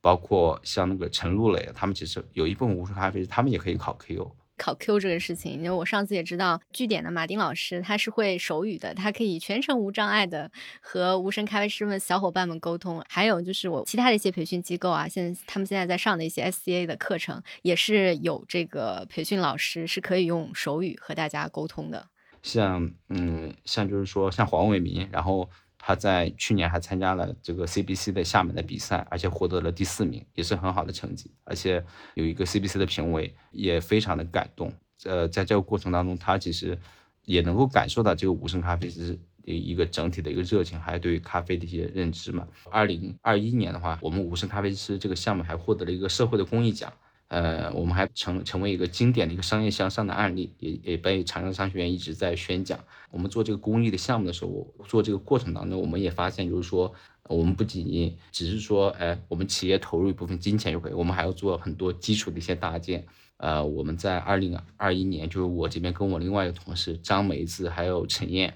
包括像那个陈露蕾，他们其实有一部分无声咖啡，他们也可以考 KO。考 Q 这个事情，因为我上次也知道，据点的马丁老师他是会手语的，他可以全程无障碍的和无声咖啡师们小伙伴们沟通。还有就是我其他的一些培训机构啊，现在他们现在在上的一些 SCA 的课程，也是有这个培训老师是可以用手语和大家沟通的。像嗯，像就是说像黄伟民，然后。他在去年还参加了这个 CBC 的厦门的比赛，而且获得了第四名，也是很好的成绩。而且有一个 CBC 的评委也非常的感动。呃，在这个过程当中，他其实也能够感受到这个无声咖啡师的一个整体的一个热情，还有对于咖啡的一些认知嘛。二零二一年的话，我们无声咖啡师这个项目还获得了一个社会的公益奖。呃，我们还成成为一个经典的一个商业向上的案例，也也被长江商学院一直在宣讲。我们做这个公益的项目的时候，做这个过程当中，我们也发现，就是说，我们不仅只是说，哎，我们企业投入一部分金钱就可以，我们还要做很多基础的一些搭建。呃，我们在二零二一年，就是我这边跟我另外一个同事张梅子还有陈燕，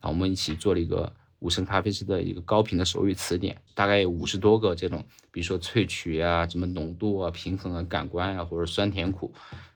然后我们一起做了一个。五升咖啡师的一个高频的手语词典，大概有五十多个这种，比如说萃取啊、什么浓度啊、平衡啊、感官啊，或者酸甜苦，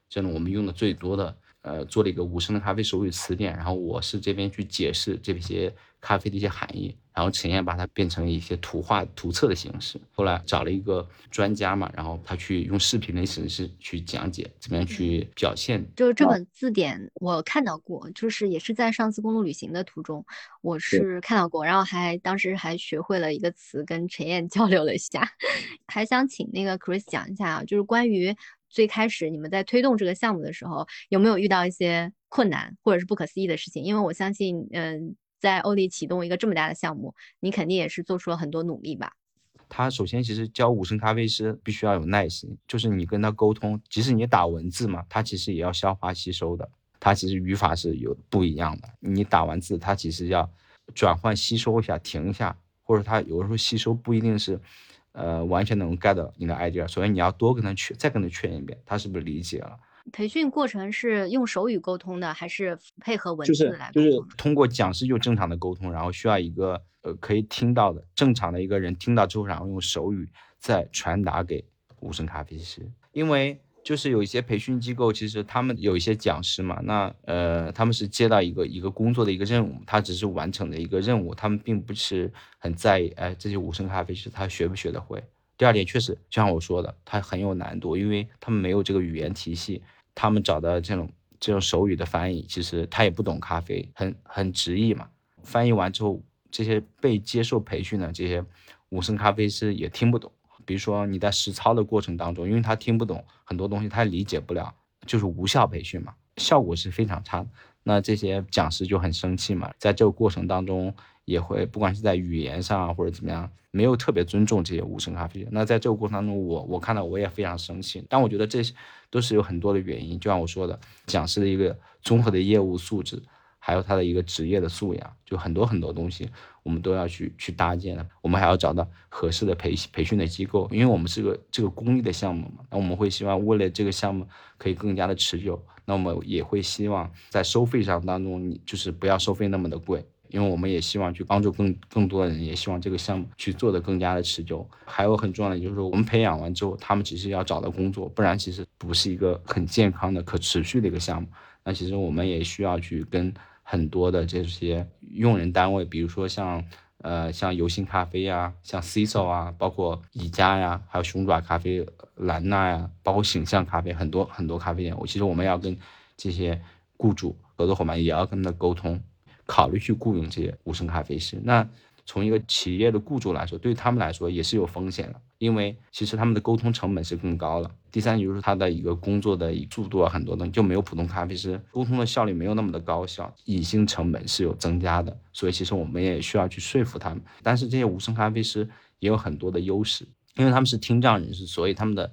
这种我们用的最多的，呃，做了一个五升的咖啡手语词典，然后我是这边去解释这些。咖啡的一些含义，然后陈燕把它变成一些图画图册的形式。后来找了一个专家嘛，然后他去用视频的形式去讲解，怎么样去表现。就是这本字典我看到过，就是也是在上次公路旅行的途中，我是看到过，然后还当时还学会了一个词，跟陈燕交流了一下。还想请那个 Chris 讲一下啊，就是关于最开始你们在推动这个项目的时候，有没有遇到一些困难或者是不可思议的事情？因为我相信，嗯。在欧力启动一个这么大的项目，你肯定也是做出了很多努力吧？他首先其实教五升咖啡师必须要有耐心，就是你跟他沟通，即使你打文字嘛，他其实也要消化吸收的。他其实语法是有不一样的，你打完字，他其实要转换吸收一下，停一下，或者他有的时候吸收不一定是，呃，完全能 get 你的 idea，所以你要多跟他确，再跟他确认一遍，他是不是理解了。培训过程是用手语沟通的，还是配合文字来就是通过讲师就正常的沟通，然后需要一个呃可以听到的正常的一个人听到之后，然后用手语再传达给无声咖啡师。因为就是有一些培训机构，其实他们有一些讲师嘛，那呃他们是接到一个一个工作的一个任务，他只是完成的一个任务，他们并不是很在意哎这些无声咖啡师他学不学得会。第二点确实就像我说的，他很有难度，因为他们没有这个语言体系。他们找的这种这种手语的翻译，其实他也不懂咖啡，很很直译嘛。翻译完之后，这些被接受培训的这些无声咖啡师也听不懂。比如说你在实操的过程当中，因为他听不懂很多东西，他理解不了，就是无效培训嘛，效果是非常差。那这些讲师就很生气嘛，在这个过程当中。也会不管是在语言上啊或者怎么样，没有特别尊重这些无声咖啡。那在这个过程当中，我我看到我也非常生气。但我觉得这些都是有很多的原因，就像我说的，讲师的一个综合的业务素质，还有他的一个职业的素养，就很多很多东西我们都要去去搭建的。我们还要找到合适的培培训的机构，因为我们是个这个公益的项目嘛。那我们会希望为了这个项目可以更加的持久，那我们也会希望在收费上当中，你就是不要收费那么的贵。因为我们也希望去帮助更更多的人，也希望这个项目去做的更加的持久。还有很重要的就是说，我们培养完之后，他们只是要找到工作，不然其实不是一个很健康的、可持续的一个项目。那其实我们也需要去跟很多的这些用人单位，比如说像呃像游心咖啡呀、像 CISO 啊，包括宜家呀，还有熊爪咖啡、兰纳呀，包括醒象咖啡，很多很多咖啡店，我其实我们要跟这些雇主、合作伙伴也要跟他沟通。考虑去雇佣这些无声咖啡师。那从一个企业的雇主来说，对他们来说也是有风险的，因为其实他们的沟通成本是更高了。第三就是他的一个工作的速度啊，很多东西就没有普通咖啡师沟通的效率没有那么的高效，隐性成本是有增加的。所以其实我们也需要去说服他们。但是这些无声咖啡师也有很多的优势，因为他们是听障人士，所以他们的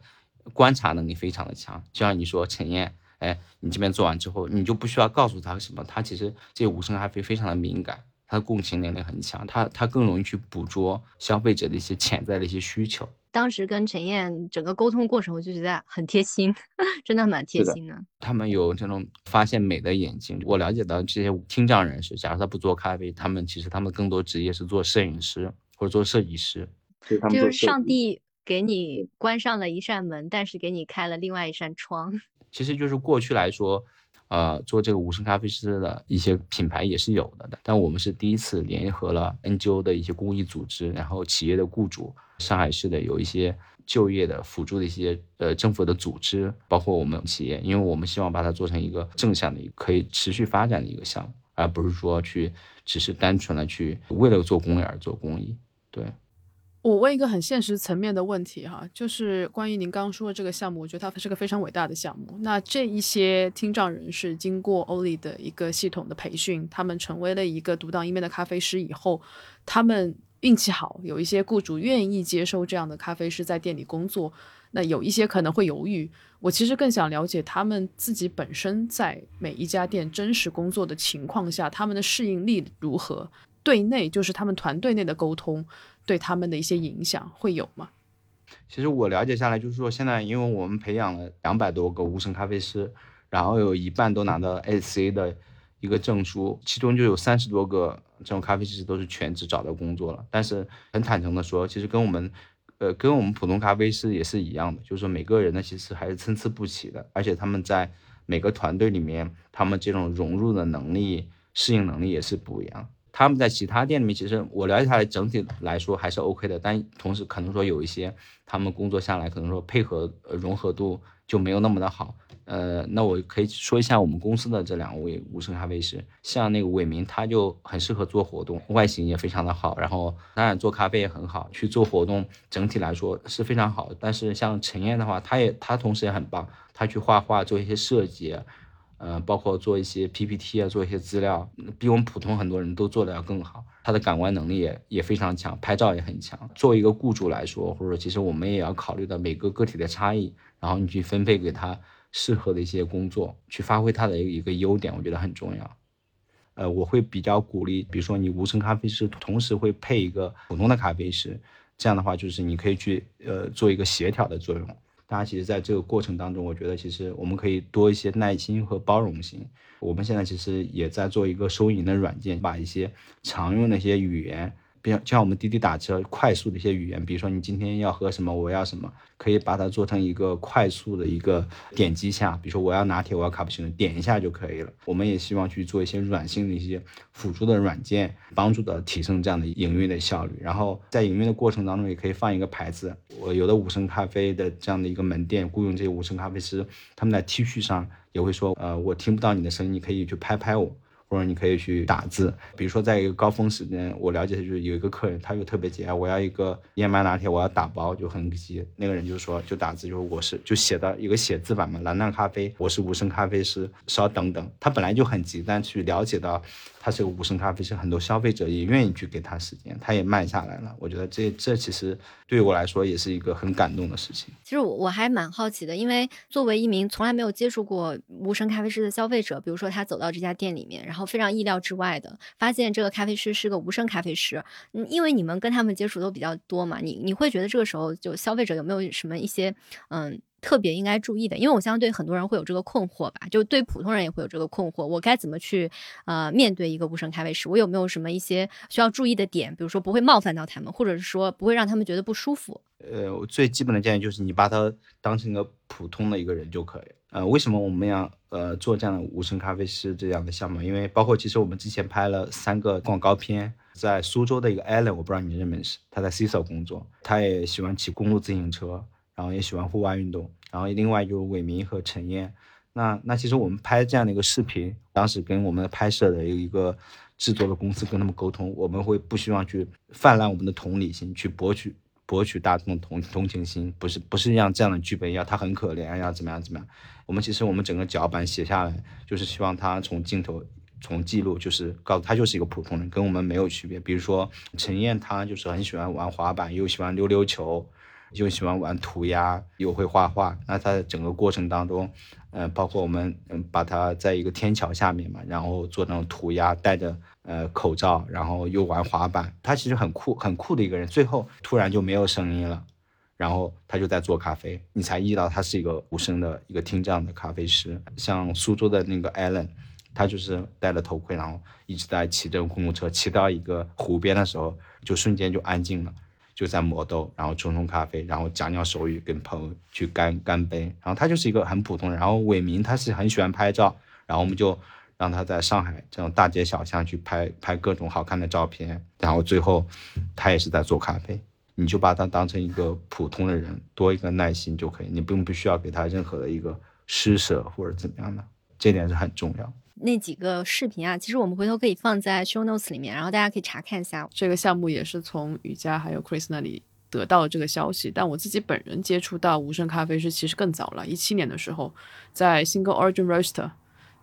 观察能力非常的强。就像你说陈燕，哎，你这边做完之后，你就不需要告诉他什么，他其实这些无声咖啡非常的敏感。他的共情能力很强，他他更容易去捕捉消费者的一些潜在的一些需求。当时跟陈燕整个沟通过程，我就觉得很贴心，真的蛮贴心的。他们有这种发现美的眼睛。我了解到这些听障人士，假如他不做咖啡，他们其实他们更多职业是做摄影师或者做设计师。就是上帝给你关上了一扇门，但是给你开了另外一扇窗。其实就是过去来说。呃，做这个无声咖啡师的一些品牌也是有的，但我们是第一次联合了 NGO 的一些公益组织，然后企业的雇主，上海市的有一些就业的辅助的一些呃政府的组织，包括我们企业，因为我们希望把它做成一个正向的、可以持续发展的一个项目，而不是说去只是单纯的去为了做公益而做公益，对。我问一个很现实层面的问题哈，就是关于您刚刚说的这个项目，我觉得它是个非常伟大的项目。那这一些听障人士经过欧丽的一个系统的培训，他们成为了一个独当一面的咖啡师以后，他们运气好，有一些雇主愿意接收这样的咖啡师在店里工作，那有一些可能会犹豫。我其实更想了解他们自己本身在每一家店真实工作的情况下，他们的适应力如何？对内就是他们团队内的沟通。对他们的一些影响会有吗？其实我了解下来，就是说现在因为我们培养了两百多个无声咖啡师，然后有一半都拿到 SC 的一个证书，其中就有三十多个这种咖啡师都是全职找到工作了。但是很坦诚的说，其实跟我们，呃，跟我们普通咖啡师也是一样的，就是说每个人呢其实还是参差不齐的，而且他们在每个团队里面，他们这种融入的能力、适应能力也是不一样。他们在其他店里面，其实我了解下来，整体来说还是 OK 的。但同时可能说有一些他们工作下来，可能说配合融合度就没有那么的好。呃，那我可以说一下我们公司的这两位无声咖啡师，像那个伟明，他就很适合做活动，外形也非常的好，然后当然做咖啡也很好，去做活动整体来说是非常好。但是像陈燕的话，他也他同时也很棒，他去画画做一些设计。呃，包括做一些 PPT 啊，做一些资料，比我们普通很多人都做的要更好。他的感官能力也也非常强，拍照也很强。作为一个雇主来说，或者其实我们也要考虑到每个个体的差异，然后你去分配给他适合的一些工作，去发挥他的一个优点，我觉得很重要。呃，我会比较鼓励，比如说你无声咖啡师，同时会配一个普通的咖啡师，这样的话就是你可以去呃做一个协调的作用。大家其实在这个过程当中，我觉得其实我们可以多一些耐心和包容心。我们现在其实也在做一个收银的软件，把一些常用的一些语言。比如像我们滴滴打车快速的一些语言，比如说你今天要喝什么，我要什么，可以把它做成一个快速的一个点击下，比如说我要拿铁，我要卡布奇诺，点一下就可以了。我们也希望去做一些软性的一些辅助的软件，帮助的提升这样的营运的效率。然后在营运的过程当中，也可以放一个牌子，我有的五升咖啡的这样的一个门店，雇佣这些五升咖啡师，他们在 T 恤上也会说，呃，我听不到你的声音，你可以去拍拍我。或者你可以去打字，比如说在一个高峰时间，我了解的就是有一个客人，他就特别急，我要一个燕麦拿铁，我要打包，就很急。那个人就说，就打字，就是我是就写的一个写字板嘛，蓝蓝咖啡，我是无声咖啡师，稍等等。他本来就很急，但去了解到。它是个无声咖啡师，很多消费者也愿意去给他时间，他也慢下来了。我觉得这这其实对我来说也是一个很感动的事情。其实我我还蛮好奇的，因为作为一名从来没有接触过无声咖啡师的消费者，比如说他走到这家店里面，然后非常意料之外的发现这个咖啡师是个无声咖啡师，嗯，因为你们跟他们接触都比较多嘛，你你会觉得这个时候就消费者有没有什么一些嗯？特别应该注意的，因为我相对很多人会有这个困惑吧，就对普通人也会有这个困惑，我该怎么去呃面对一个无声咖啡师？我有没有什么一些需要注意的点？比如说不会冒犯到他们，或者是说不会让他们觉得不舒服？呃，我最基本的建议就是你把他当成一个普通的一个人就可以。呃，为什么我们要呃做这样的无声咖啡师这样的项目？因为包括其实我们之前拍了三个广告片，在苏州的一个 Allen，我不知道你认不认识，他在 c i s o 工作，他也喜欢骑公路自行车。然后也喜欢户外运动，然后另外就是伟明和陈燕，那那其实我们拍这样的一个视频，当时跟我们拍摄的有一个制作的公司跟他们沟通，我们会不希望去泛滥我们的同理心，去博取博取大众同同情心，不是不是让这样的剧本要他很可怜，要怎么样怎么样。我们其实我们整个脚本写下来，就是希望他从镜头从记录，就是告诉他就是一个普通人，跟我们没有区别。比如说陈燕，他就是很喜欢玩滑板，又喜欢溜溜球。就喜欢玩涂鸦，又会画画。那他整个过程当中，呃，包括我们嗯，把他在一个天桥下面嘛，然后做那种涂鸦，戴着呃口罩，然后又玩滑板。他其实很酷，很酷的一个人。最后突然就没有声音了，然后他就在做咖啡，你才意识到他是一个无声的一个听障的咖啡师。像苏州的那个 Allen，他就是戴了头盔，然后一直在骑着公路车，骑到一个湖边的时候，就瞬间就安静了。就在磨豆，然后冲冲咖啡，然后讲讲手语，跟朋友去干干杯。然后他就是一个很普通人。然后伟明他是很喜欢拍照，然后我们就让他在上海这种大街小巷去拍拍各种好看的照片。然后最后他也是在做咖啡，你就把他当成一个普通的人，多一个耐心就可以，你并不需要给他任何的一个施舍或者怎么样的，这点是很重要。那几个视频啊，其实我们回头可以放在 show notes 里面，然后大家可以查看一下。这个项目也是从雨佳还有 Chris 那里得到这个消息，但我自己本人接触到无声咖啡是其实更早了，一七年的时候，在 Single Origin Roaster，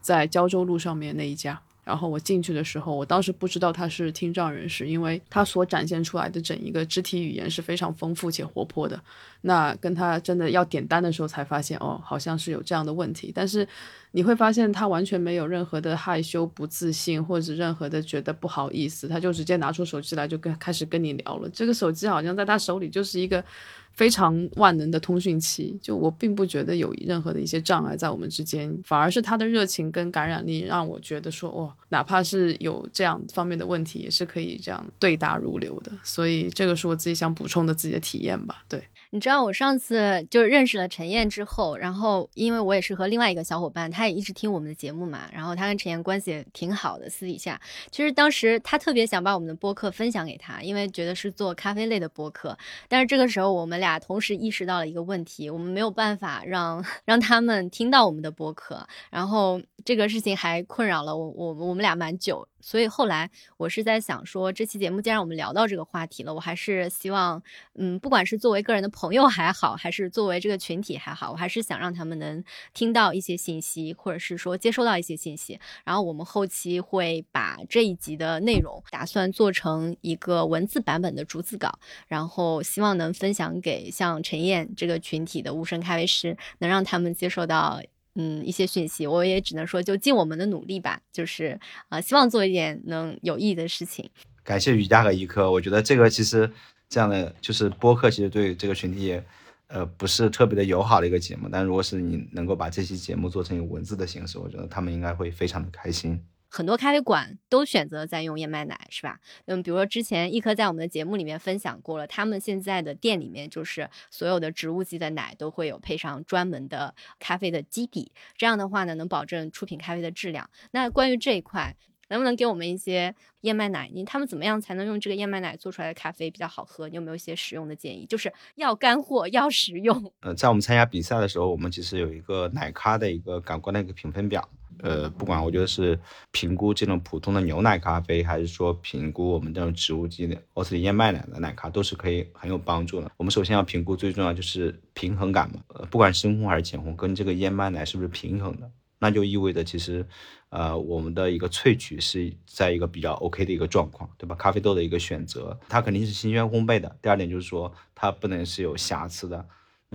在胶州路上面那一家。然后我进去的时候，我当时不知道他是听障人士，因为他所展现出来的整一个肢体语言是非常丰富且活泼的。那跟他真的要点单的时候，才发现哦，好像是有这样的问题。但是你会发现他完全没有任何的害羞、不自信，或者任何的觉得不好意思，他就直接拿出手机来就跟开始跟你聊了。这个手机好像在他手里就是一个。非常万能的通讯器，就我并不觉得有任何的一些障碍在我们之间，反而是他的热情跟感染力让我觉得说，哇，哪怕是有这样方面的问题，也是可以这样对答如流的。所以这个是我自己想补充的自己的体验吧，对。你知道我上次就认识了陈燕之后，然后因为我也是和另外一个小伙伴，他也一直听我们的节目嘛，然后他跟陈燕关系也挺好的，私底下其实当时他特别想把我们的播客分享给他，因为觉得是做咖啡类的播客，但是这个时候我们俩同时意识到了一个问题，我们没有办法让让他们听到我们的播客，然后。这个事情还困扰了我，我我们俩蛮久，所以后来我是在想说，这期节目既然我们聊到这个话题了，我还是希望，嗯，不管是作为个人的朋友还好，还是作为这个群体还好，我还是想让他们能听到一些信息，或者是说接收到一些信息。然后我们后期会把这一集的内容打算做成一个文字版本的逐字稿，然后希望能分享给像陈燕这个群体的无声咖啡师，能让他们接受到。嗯，一些讯息，我也只能说就尽我们的努力吧，就是啊，希望做一点能有意义的事情。感谢瑜伽和一科，我觉得这个其实这样的就是播客，其实对这个群体也，呃，不是特别的友好的一个节目。但如果是你能够把这期节目做成文字的形式，我觉得他们应该会非常的开心。很多咖啡馆都选择在用燕麦奶，是吧？嗯，比如说之前一科在我们的节目里面分享过了，他们现在的店里面就是所有的植物基的奶都会有配上专门的咖啡的基底，这样的话呢，能保证出品咖啡的质量。那关于这一块，能不能给我们一些燕麦奶？你他们怎么样才能用这个燕麦奶做出来的咖啡比较好喝？你有没有一些实用的建议？就是要干货，要实用。呃，在我们参加比赛的时候，我们其实有一个奶咖的一个感官的一个评分表。呃，不管我觉得是评估这种普通的牛奶咖啡，还是说评估我们这种植物基的奥斯利燕麦奶的奶咖，都是可以很有帮助的。我们首先要评估最重要就是平衡感嘛，呃，不管深烘还是浅烘，跟这个燕麦奶是不是平衡的，那就意味着其实，呃，我们的一个萃取是在一个比较 OK 的一个状况，对吧？咖啡豆的一个选择，它肯定是新鲜烘焙的。第二点就是说，它不能是有瑕疵的。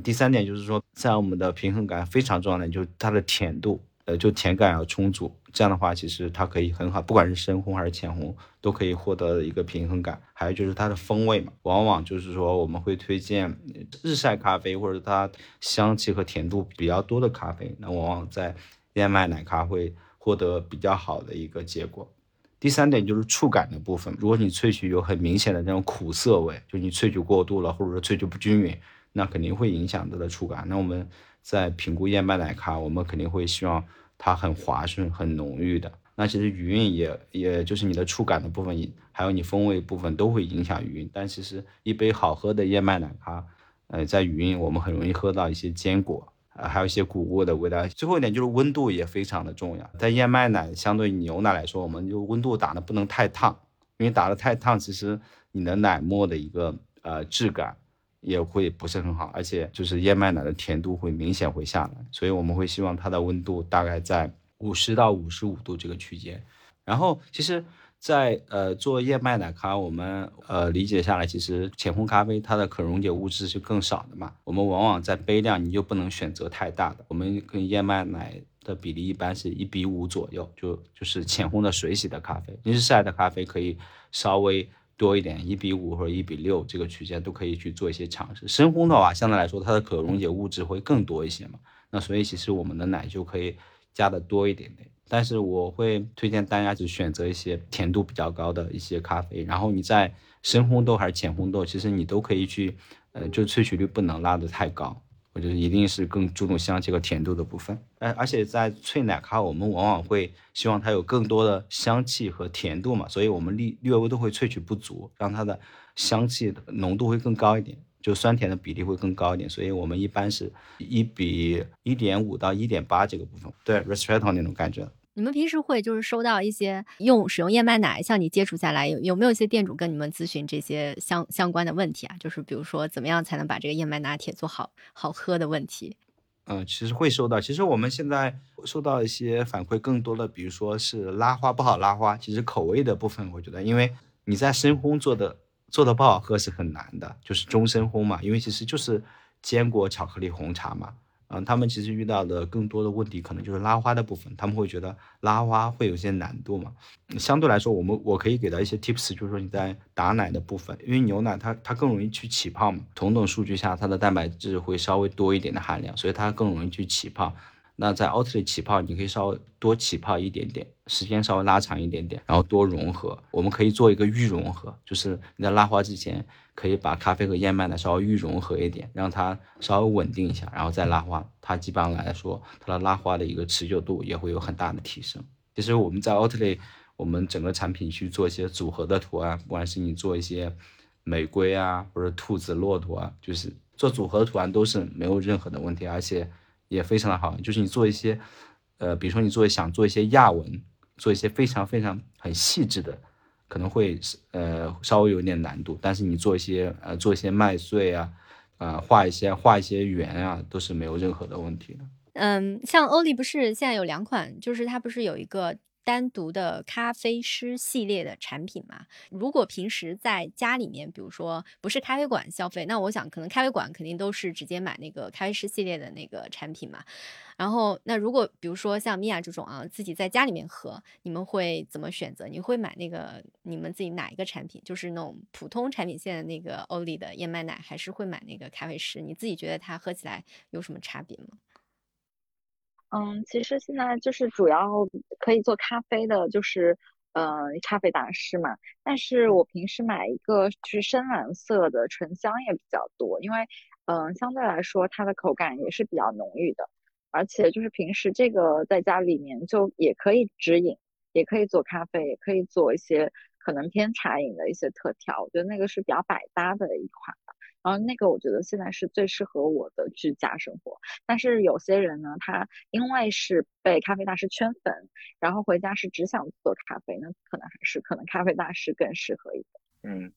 第三点就是说，在我们的平衡感非常重要的就是它的甜度。呃，就甜感要充足，这样的话，其实它可以很好，不管是深烘还是浅烘，都可以获得一个平衡感。还有就是它的风味嘛，往往就是说我们会推荐日晒咖啡，或者它香气和甜度比较多的咖啡，那往往在燕麦奶咖会获得比较好的一个结果。第三点就是触感的部分，如果你萃取有很明显的那种苦涩味，就你萃取过度了，或者说萃取不均匀，那肯定会影响它的触感。那我们。在评估燕麦奶咖，我们肯定会希望它很滑顺、很浓郁的。那其实余韵也，也就是你的触感的部分，还有你风味部分都会影响余韵。但其实一杯好喝的燕麦奶咖，呃，在余韵我们很容易喝到一些坚果，呃，还有一些谷物的味道。最后一点就是温度也非常的重要，在燕麦奶相对牛奶来说，我们就温度打的不能太烫，因为打的太烫，其实你的奶沫的一个呃质感也会不是很好，而且就是燕麦奶的甜度会明显会下来，所以我们会希望它的温度大概在五十到五十五度这个区间。然后其实。在呃做燕麦奶咖，我们呃理解下来，其实浅烘咖啡它的可溶解物质是更少的嘛。我们往往在杯量，你就不能选择太大的。我们跟燕麦奶的比例一般是一比五左右，就就是浅烘的水洗的咖啡。日晒的咖啡可以稍微多一点，一比五或者一比六这个区间都可以去做一些尝试。深烘的话，相对来说它的可溶解物质会更多一些嘛。那所以其实我们的奶就可以加的多一点点。但是我会推荐大家只选择一些甜度比较高的一些咖啡，然后你在深烘豆还是浅烘豆，其实你都可以去，呃，就萃取率不能拉得太高，我觉得一定是更注重香气和甜度的部分。而而且在萃奶咖，我们往往会希望它有更多的香气和甜度嘛，所以我们略略微都会萃取不足，让它的香气的浓度会更高一点。就酸甜的比例会更高一点，所以我们一般是一比一点五到一点八这个部分，对 r e s p e c t o 那种感觉。你们平时会就是收到一些用使用燕麦奶，像你接触下来有有没有一些店主跟你们咨询这些相相关的问题啊？就是比如说怎么样才能把这个燕麦拿铁做好好喝的问题。嗯，其实会收到。其实我们现在收到一些反馈，更多的比如说是拉花不好拉花，其实口味的部分，我觉得因为你在深烘做的。做的不好喝是很难的，就是中深烘嘛，因为其实就是坚果巧克力红茶嘛，嗯，他们其实遇到的更多的问题可能就是拉花的部分，他们会觉得拉花会有些难度嘛。相对来说，我们我可以给到一些 tips，就是说你在打奶的部分，因为牛奶它它更容易去起泡嘛，同等数据下它的蛋白质会稍微多一点的含量，所以它更容易去起泡。那在奥特里起泡，你可以稍微多起泡一点点，时间稍微拉长一点点，然后多融合。我们可以做一个预融合，就是你在拉花之前，可以把咖啡和燕麦呢稍微预融合一点，让它稍微稳定一下，然后再拉花。它基本上来说，它的拉花的一个持久度也会有很大的提升。其实我们在奥特里，我们整个产品去做一些组合的图案，不管是你做一些玫瑰啊，或者兔子、骆驼啊，就是做组合的图案都是没有任何的问题，而且。也非常的好，就是你做一些，呃，比如说你做想做一些亚纹，做一些非常非常很细致的，可能会呃稍微有点难度，但是你做一些呃做一些麦穗啊，啊画一些画一些圆啊，都是没有任何的问题的。嗯，像欧丽不是现在有两款，就是它不是有一个。单独的咖啡师系列的产品嘛？如果平时在家里面，比如说不是咖啡馆消费，那我想可能咖啡馆肯定都是直接买那个咖啡师系列的那个产品嘛。然后，那如果比如说像米娅这种啊，自己在家里面喝，你们会怎么选择？你会买那个你们自己哪一个产品？就是那种普通产品线的那个欧丽的燕麦奶，还是会买那个咖啡师？你自己觉得它喝起来有什么差别吗？嗯，其实现在就是主要可以做咖啡的，就是嗯咖啡大师嘛。但是我平时买一个就是深蓝色的醇香也比较多，因为嗯相对来说它的口感也是比较浓郁的，而且就是平时这个在家里面就也可以直饮，也可以做咖啡，也可以做一些可能偏茶饮的一些特调，我觉得那个是比较百搭的一款。然后那个我觉得现在是最适合我的居家生活，但是有些人呢，他因为是被咖啡大师圈粉，然后回家是只想做咖啡，那可能还是可能咖啡大师更适合一点。嗯，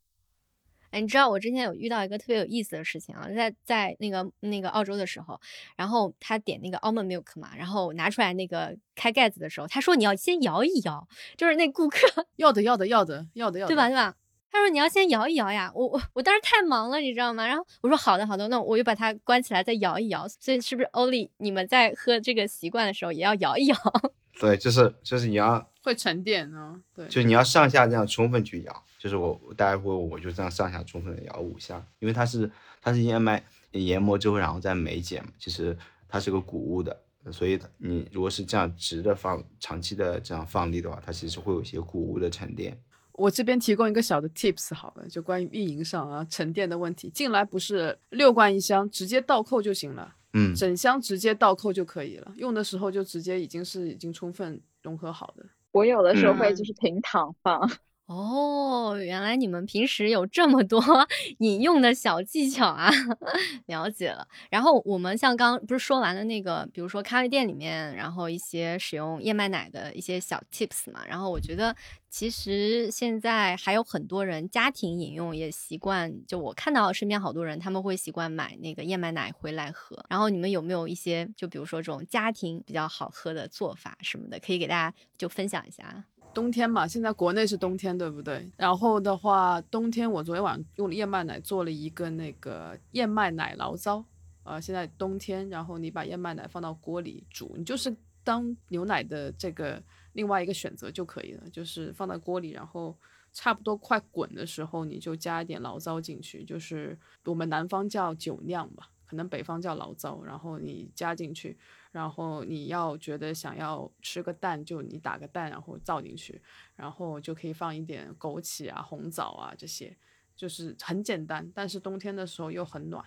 哎，你知道我之前有遇到一个特别有意思的事情啊，在在那个那个澳洲的时候，然后他点那个 almond milk 嘛，然后拿出来那个开盖子的时候，他说你要先摇一摇，就是那顾客 要的要的要的要的要的，对吧对吧？他说：“你要先摇一摇呀，我我我当时太忙了，你知道吗？然后我说好的好的，那我就把它关起来再摇一摇。所以是不是欧丽，你们在喝这个习惯的时候也要摇一摇？对，就是就是你要会沉淀呢，对，就你要上下这样充分去摇。就是我大家会我就这样上下充分的摇五下，因为它是它是燕麦研磨之后然后再酶解嘛，其实它是个谷物的，所以你如果是这样直的放，长期的这样放力的话，它其实会有一些谷物的沉淀。”我这边提供一个小的 tips，好了，就关于运营上啊沉淀的问题，进来不是六罐一箱，直接倒扣就行了，嗯，整箱直接倒扣就可以了，用的时候就直接已经是已经充分融合好的。我有的时候会就是平躺放，哦，原来你们平时有这么多 饮用的小技巧啊，了解了。然后我们像刚不是说完了那个，比如说咖啡店里面，然后一些使用燕麦奶的一些小 tips 嘛。然后我觉得其实现在还有很多人家庭饮用也习惯，就我看到身边好多人他们会习惯买那个燕麦奶回来喝。然后你们有没有一些就比如说这种家庭比较好喝的做法什么的，可以给大家就分享一下？冬天嘛，现在国内是冬天，对不对？然后的话，冬天我昨天晚上用了燕麦奶做了一个那个燕麦奶醪糟，呃，现在冬天，然后你把燕麦奶放到锅里煮，你就是当牛奶的这个另外一个选择就可以了，就是放在锅里，然后差不多快滚的时候，你就加一点醪糟进去，就是我们南方叫酒酿吧，可能北方叫醪糟，然后你加进去。然后你要觉得想要吃个蛋，就你打个蛋，然后造进去，然后就可以放一点枸杞啊、红枣啊这些，就是很简单，但是冬天的时候又很暖，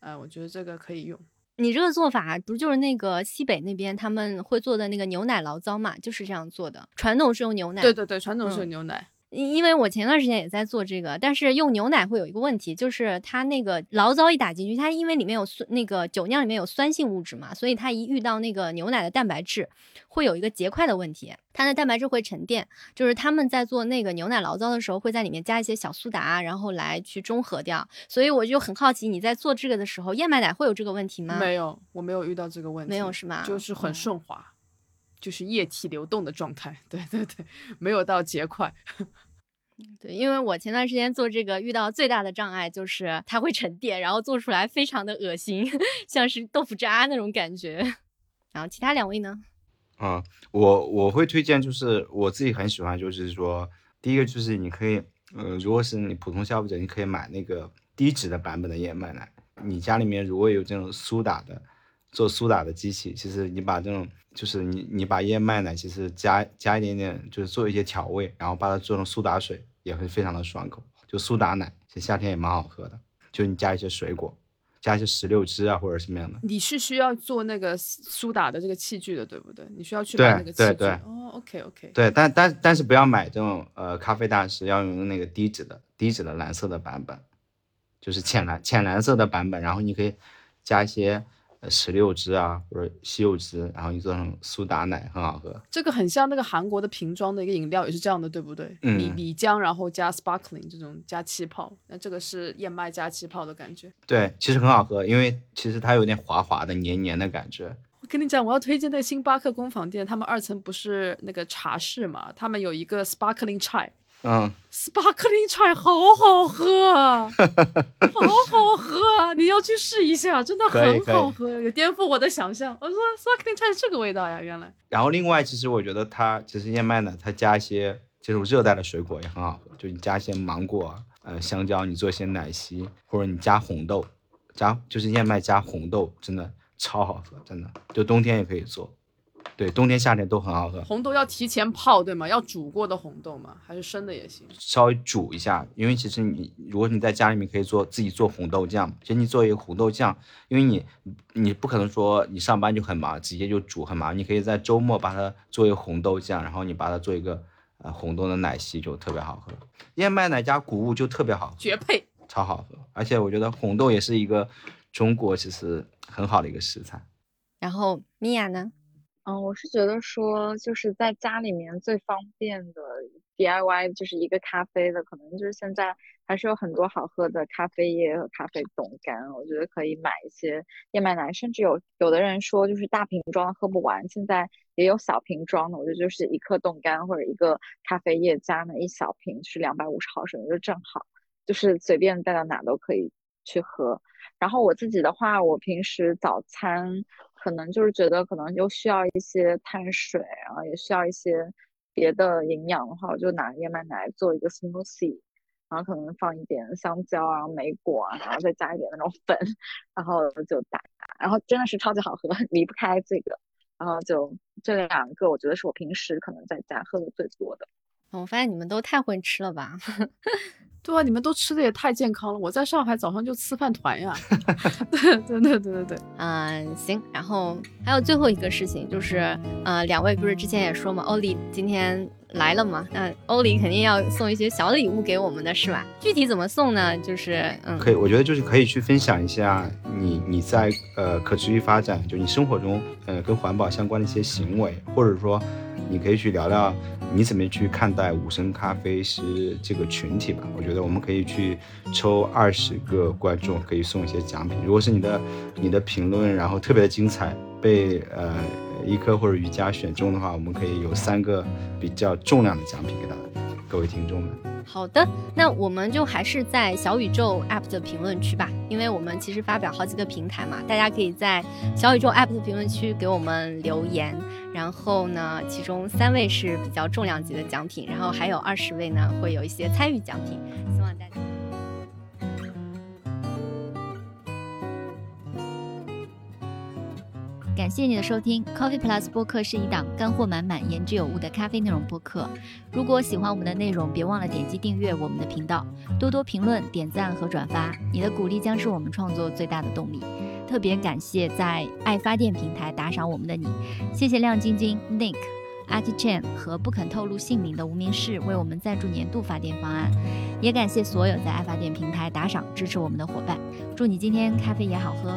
呃，我觉得这个可以用。你这个做法不就是那个西北那边他们会做的那个牛奶醪糟嘛？就是这样做的，传统是用牛奶。对对对，传统是用牛奶。因为我前段时间也在做这个，但是用牛奶会有一个问题，就是它那个醪糟一打进去，它因为里面有酸，那个酒酿里面有酸性物质嘛，所以它一遇到那个牛奶的蛋白质，会有一个结块的问题，它的蛋白质会沉淀。就是他们在做那个牛奶醪糟的时候，会在里面加一些小苏打，然后来去中和掉。所以我就很好奇，你在做这个的时候，燕麦奶会有这个问题吗？没有，我没有遇到这个问题，没有是吗？就是很顺滑，就是液体流动的状态。对对对，没有到结块。对，因为我前段时间做这个遇到最大的障碍就是它会沉淀，然后做出来非常的恶心，像是豆腐渣那种感觉。然后其他两位呢？啊，我我会推荐，就是我自己很喜欢，就是说第一个就是你可以，呃，如果是你普通消费者，你可以买那个低脂的版本的燕麦奶。你家里面如果有这种苏打的做苏打的机器，其实你把这种就是你你把燕麦奶其实加加一点点，就是做一些调味，然后把它做成苏打水。也会非常的爽口，就苏打奶，其实夏天也蛮好喝的。就你加一些水果，加一些石榴汁啊，或者什么样的。你是需要做那个苏打的这个器具的，对不对？你需要去买那个器具。哦，OK OK。对，但但但是不要买这种呃咖啡大师，要用那个低脂的低脂的蓝色的版本，就是浅蓝浅蓝色的版本，然后你可以加一些。石榴汁啊，或者西柚汁，然后你做成苏打奶，很好喝。这个很像那个韩国的瓶装的一个饮料，也是这样的，对不对？米米浆，然后加 sparkling 这种加气泡，那这个是燕麦加气泡的感觉。对，其实很好喝，因为其实它有点滑滑的、黏黏的感觉。我跟你讲，我要推荐那个星巴克工坊店，他们二层不是那个茶室嘛？他们有一个 sparkling chai。嗯，sparkling chai 好好喝，好好喝，你要去试一下，真的很好喝，有颠覆我的想象。我说 sparkling chai 是这个味道呀，原来。然后另外，其实我觉得它其实燕麦呢，它加一些这种热带的水果也很好喝，就你加一些芒果、呃香蕉，你做一些奶昔，或者你加红豆，加就是燕麦加红豆，真的超好喝，真的，就冬天也可以做。对，冬天夏天都很好喝。红豆要提前泡，对吗？要煮过的红豆吗？还是生的也行？稍微煮一下，因为其实你如果你在家里面可以做自己做红豆酱，其实你做一个红豆酱，因为你你不可能说你上班就很忙，直接就煮很忙，你可以在周末把它做一个红豆酱，然后你把它做一个呃红豆的奶昔，就特别好喝。燕麦奶加谷物就特别好，绝配，超好喝。而且我觉得红豆也是一个中国其实很好的一个食材。然后米娅呢？嗯，我是觉得说，就是在家里面最方便的 DIY 就是一个咖啡的，可能就是现在还是有很多好喝的咖啡液和咖啡冻干，我觉得可以买一些燕麦奶，甚至有有的人说就是大瓶装喝不完，现在也有小瓶装的，我觉得就是一克冻干或者一个咖啡液加那一小瓶是两百五十毫升，就正好，就是随便带到哪都可以去喝。然后我自己的话，我平时早餐。可能就是觉得可能又需要一些碳水，然后也需要一些别的营养的话，我就拿燕麦奶做一个 smoothie，然后可能放一点香蕉啊、莓果啊，然后再加一点那种粉，然后就打，然后真的是超级好喝，离不开这个。然后就这两个，我觉得是我平时可能在家喝的最多的。我发现你们都太会吃了吧？对啊，你们都吃的也太健康了。我在上海早上就吃饭团呀。对对对对对对。嗯，行。然后还有最后一个事情就是，呃，两位不是之前也说嘛，欧里今天来了嘛，那欧里肯定要送一些小礼物给我们的是吧？具体怎么送呢？就是嗯，可以，我觉得就是可以去分享一下你你在呃可持续发展，就你生活中呃跟环保相关的一些行为，或者说。你可以去聊聊你怎么去看待五升咖啡师这个群体吧。我觉得我们可以去抽二十个观众，可以送一些奖品。如果是你的你的评论，然后特别的精彩，被呃一科或者瑜伽选中的话，我们可以有三个比较重量的奖品给到各位听众们。好的，那我们就还是在小宇宙 App 的评论区吧，因为我们其实发表好几个平台嘛，大家可以在小宇宙 App 的评论区给我们留言，然后呢，其中三位是比较重量级的奖品，然后还有二十位呢会有一些参与奖品，希望大家。感谢你的收听，Coffee Plus 播客是一档干货满满、言之有物的咖啡内容播客。如果喜欢我们的内容，别忘了点击订阅我们的频道，多多评论、点赞和转发，你的鼓励将是我们创作最大的动力。特别感谢在爱发电平台打赏我们的你，谢谢亮晶晶、Nick、a k i Chan 和不肯透露姓名的无名氏为我们赞助年度发电方案，也感谢所有在爱发电平台打赏支持我们的伙伴。祝你今天咖啡也好喝。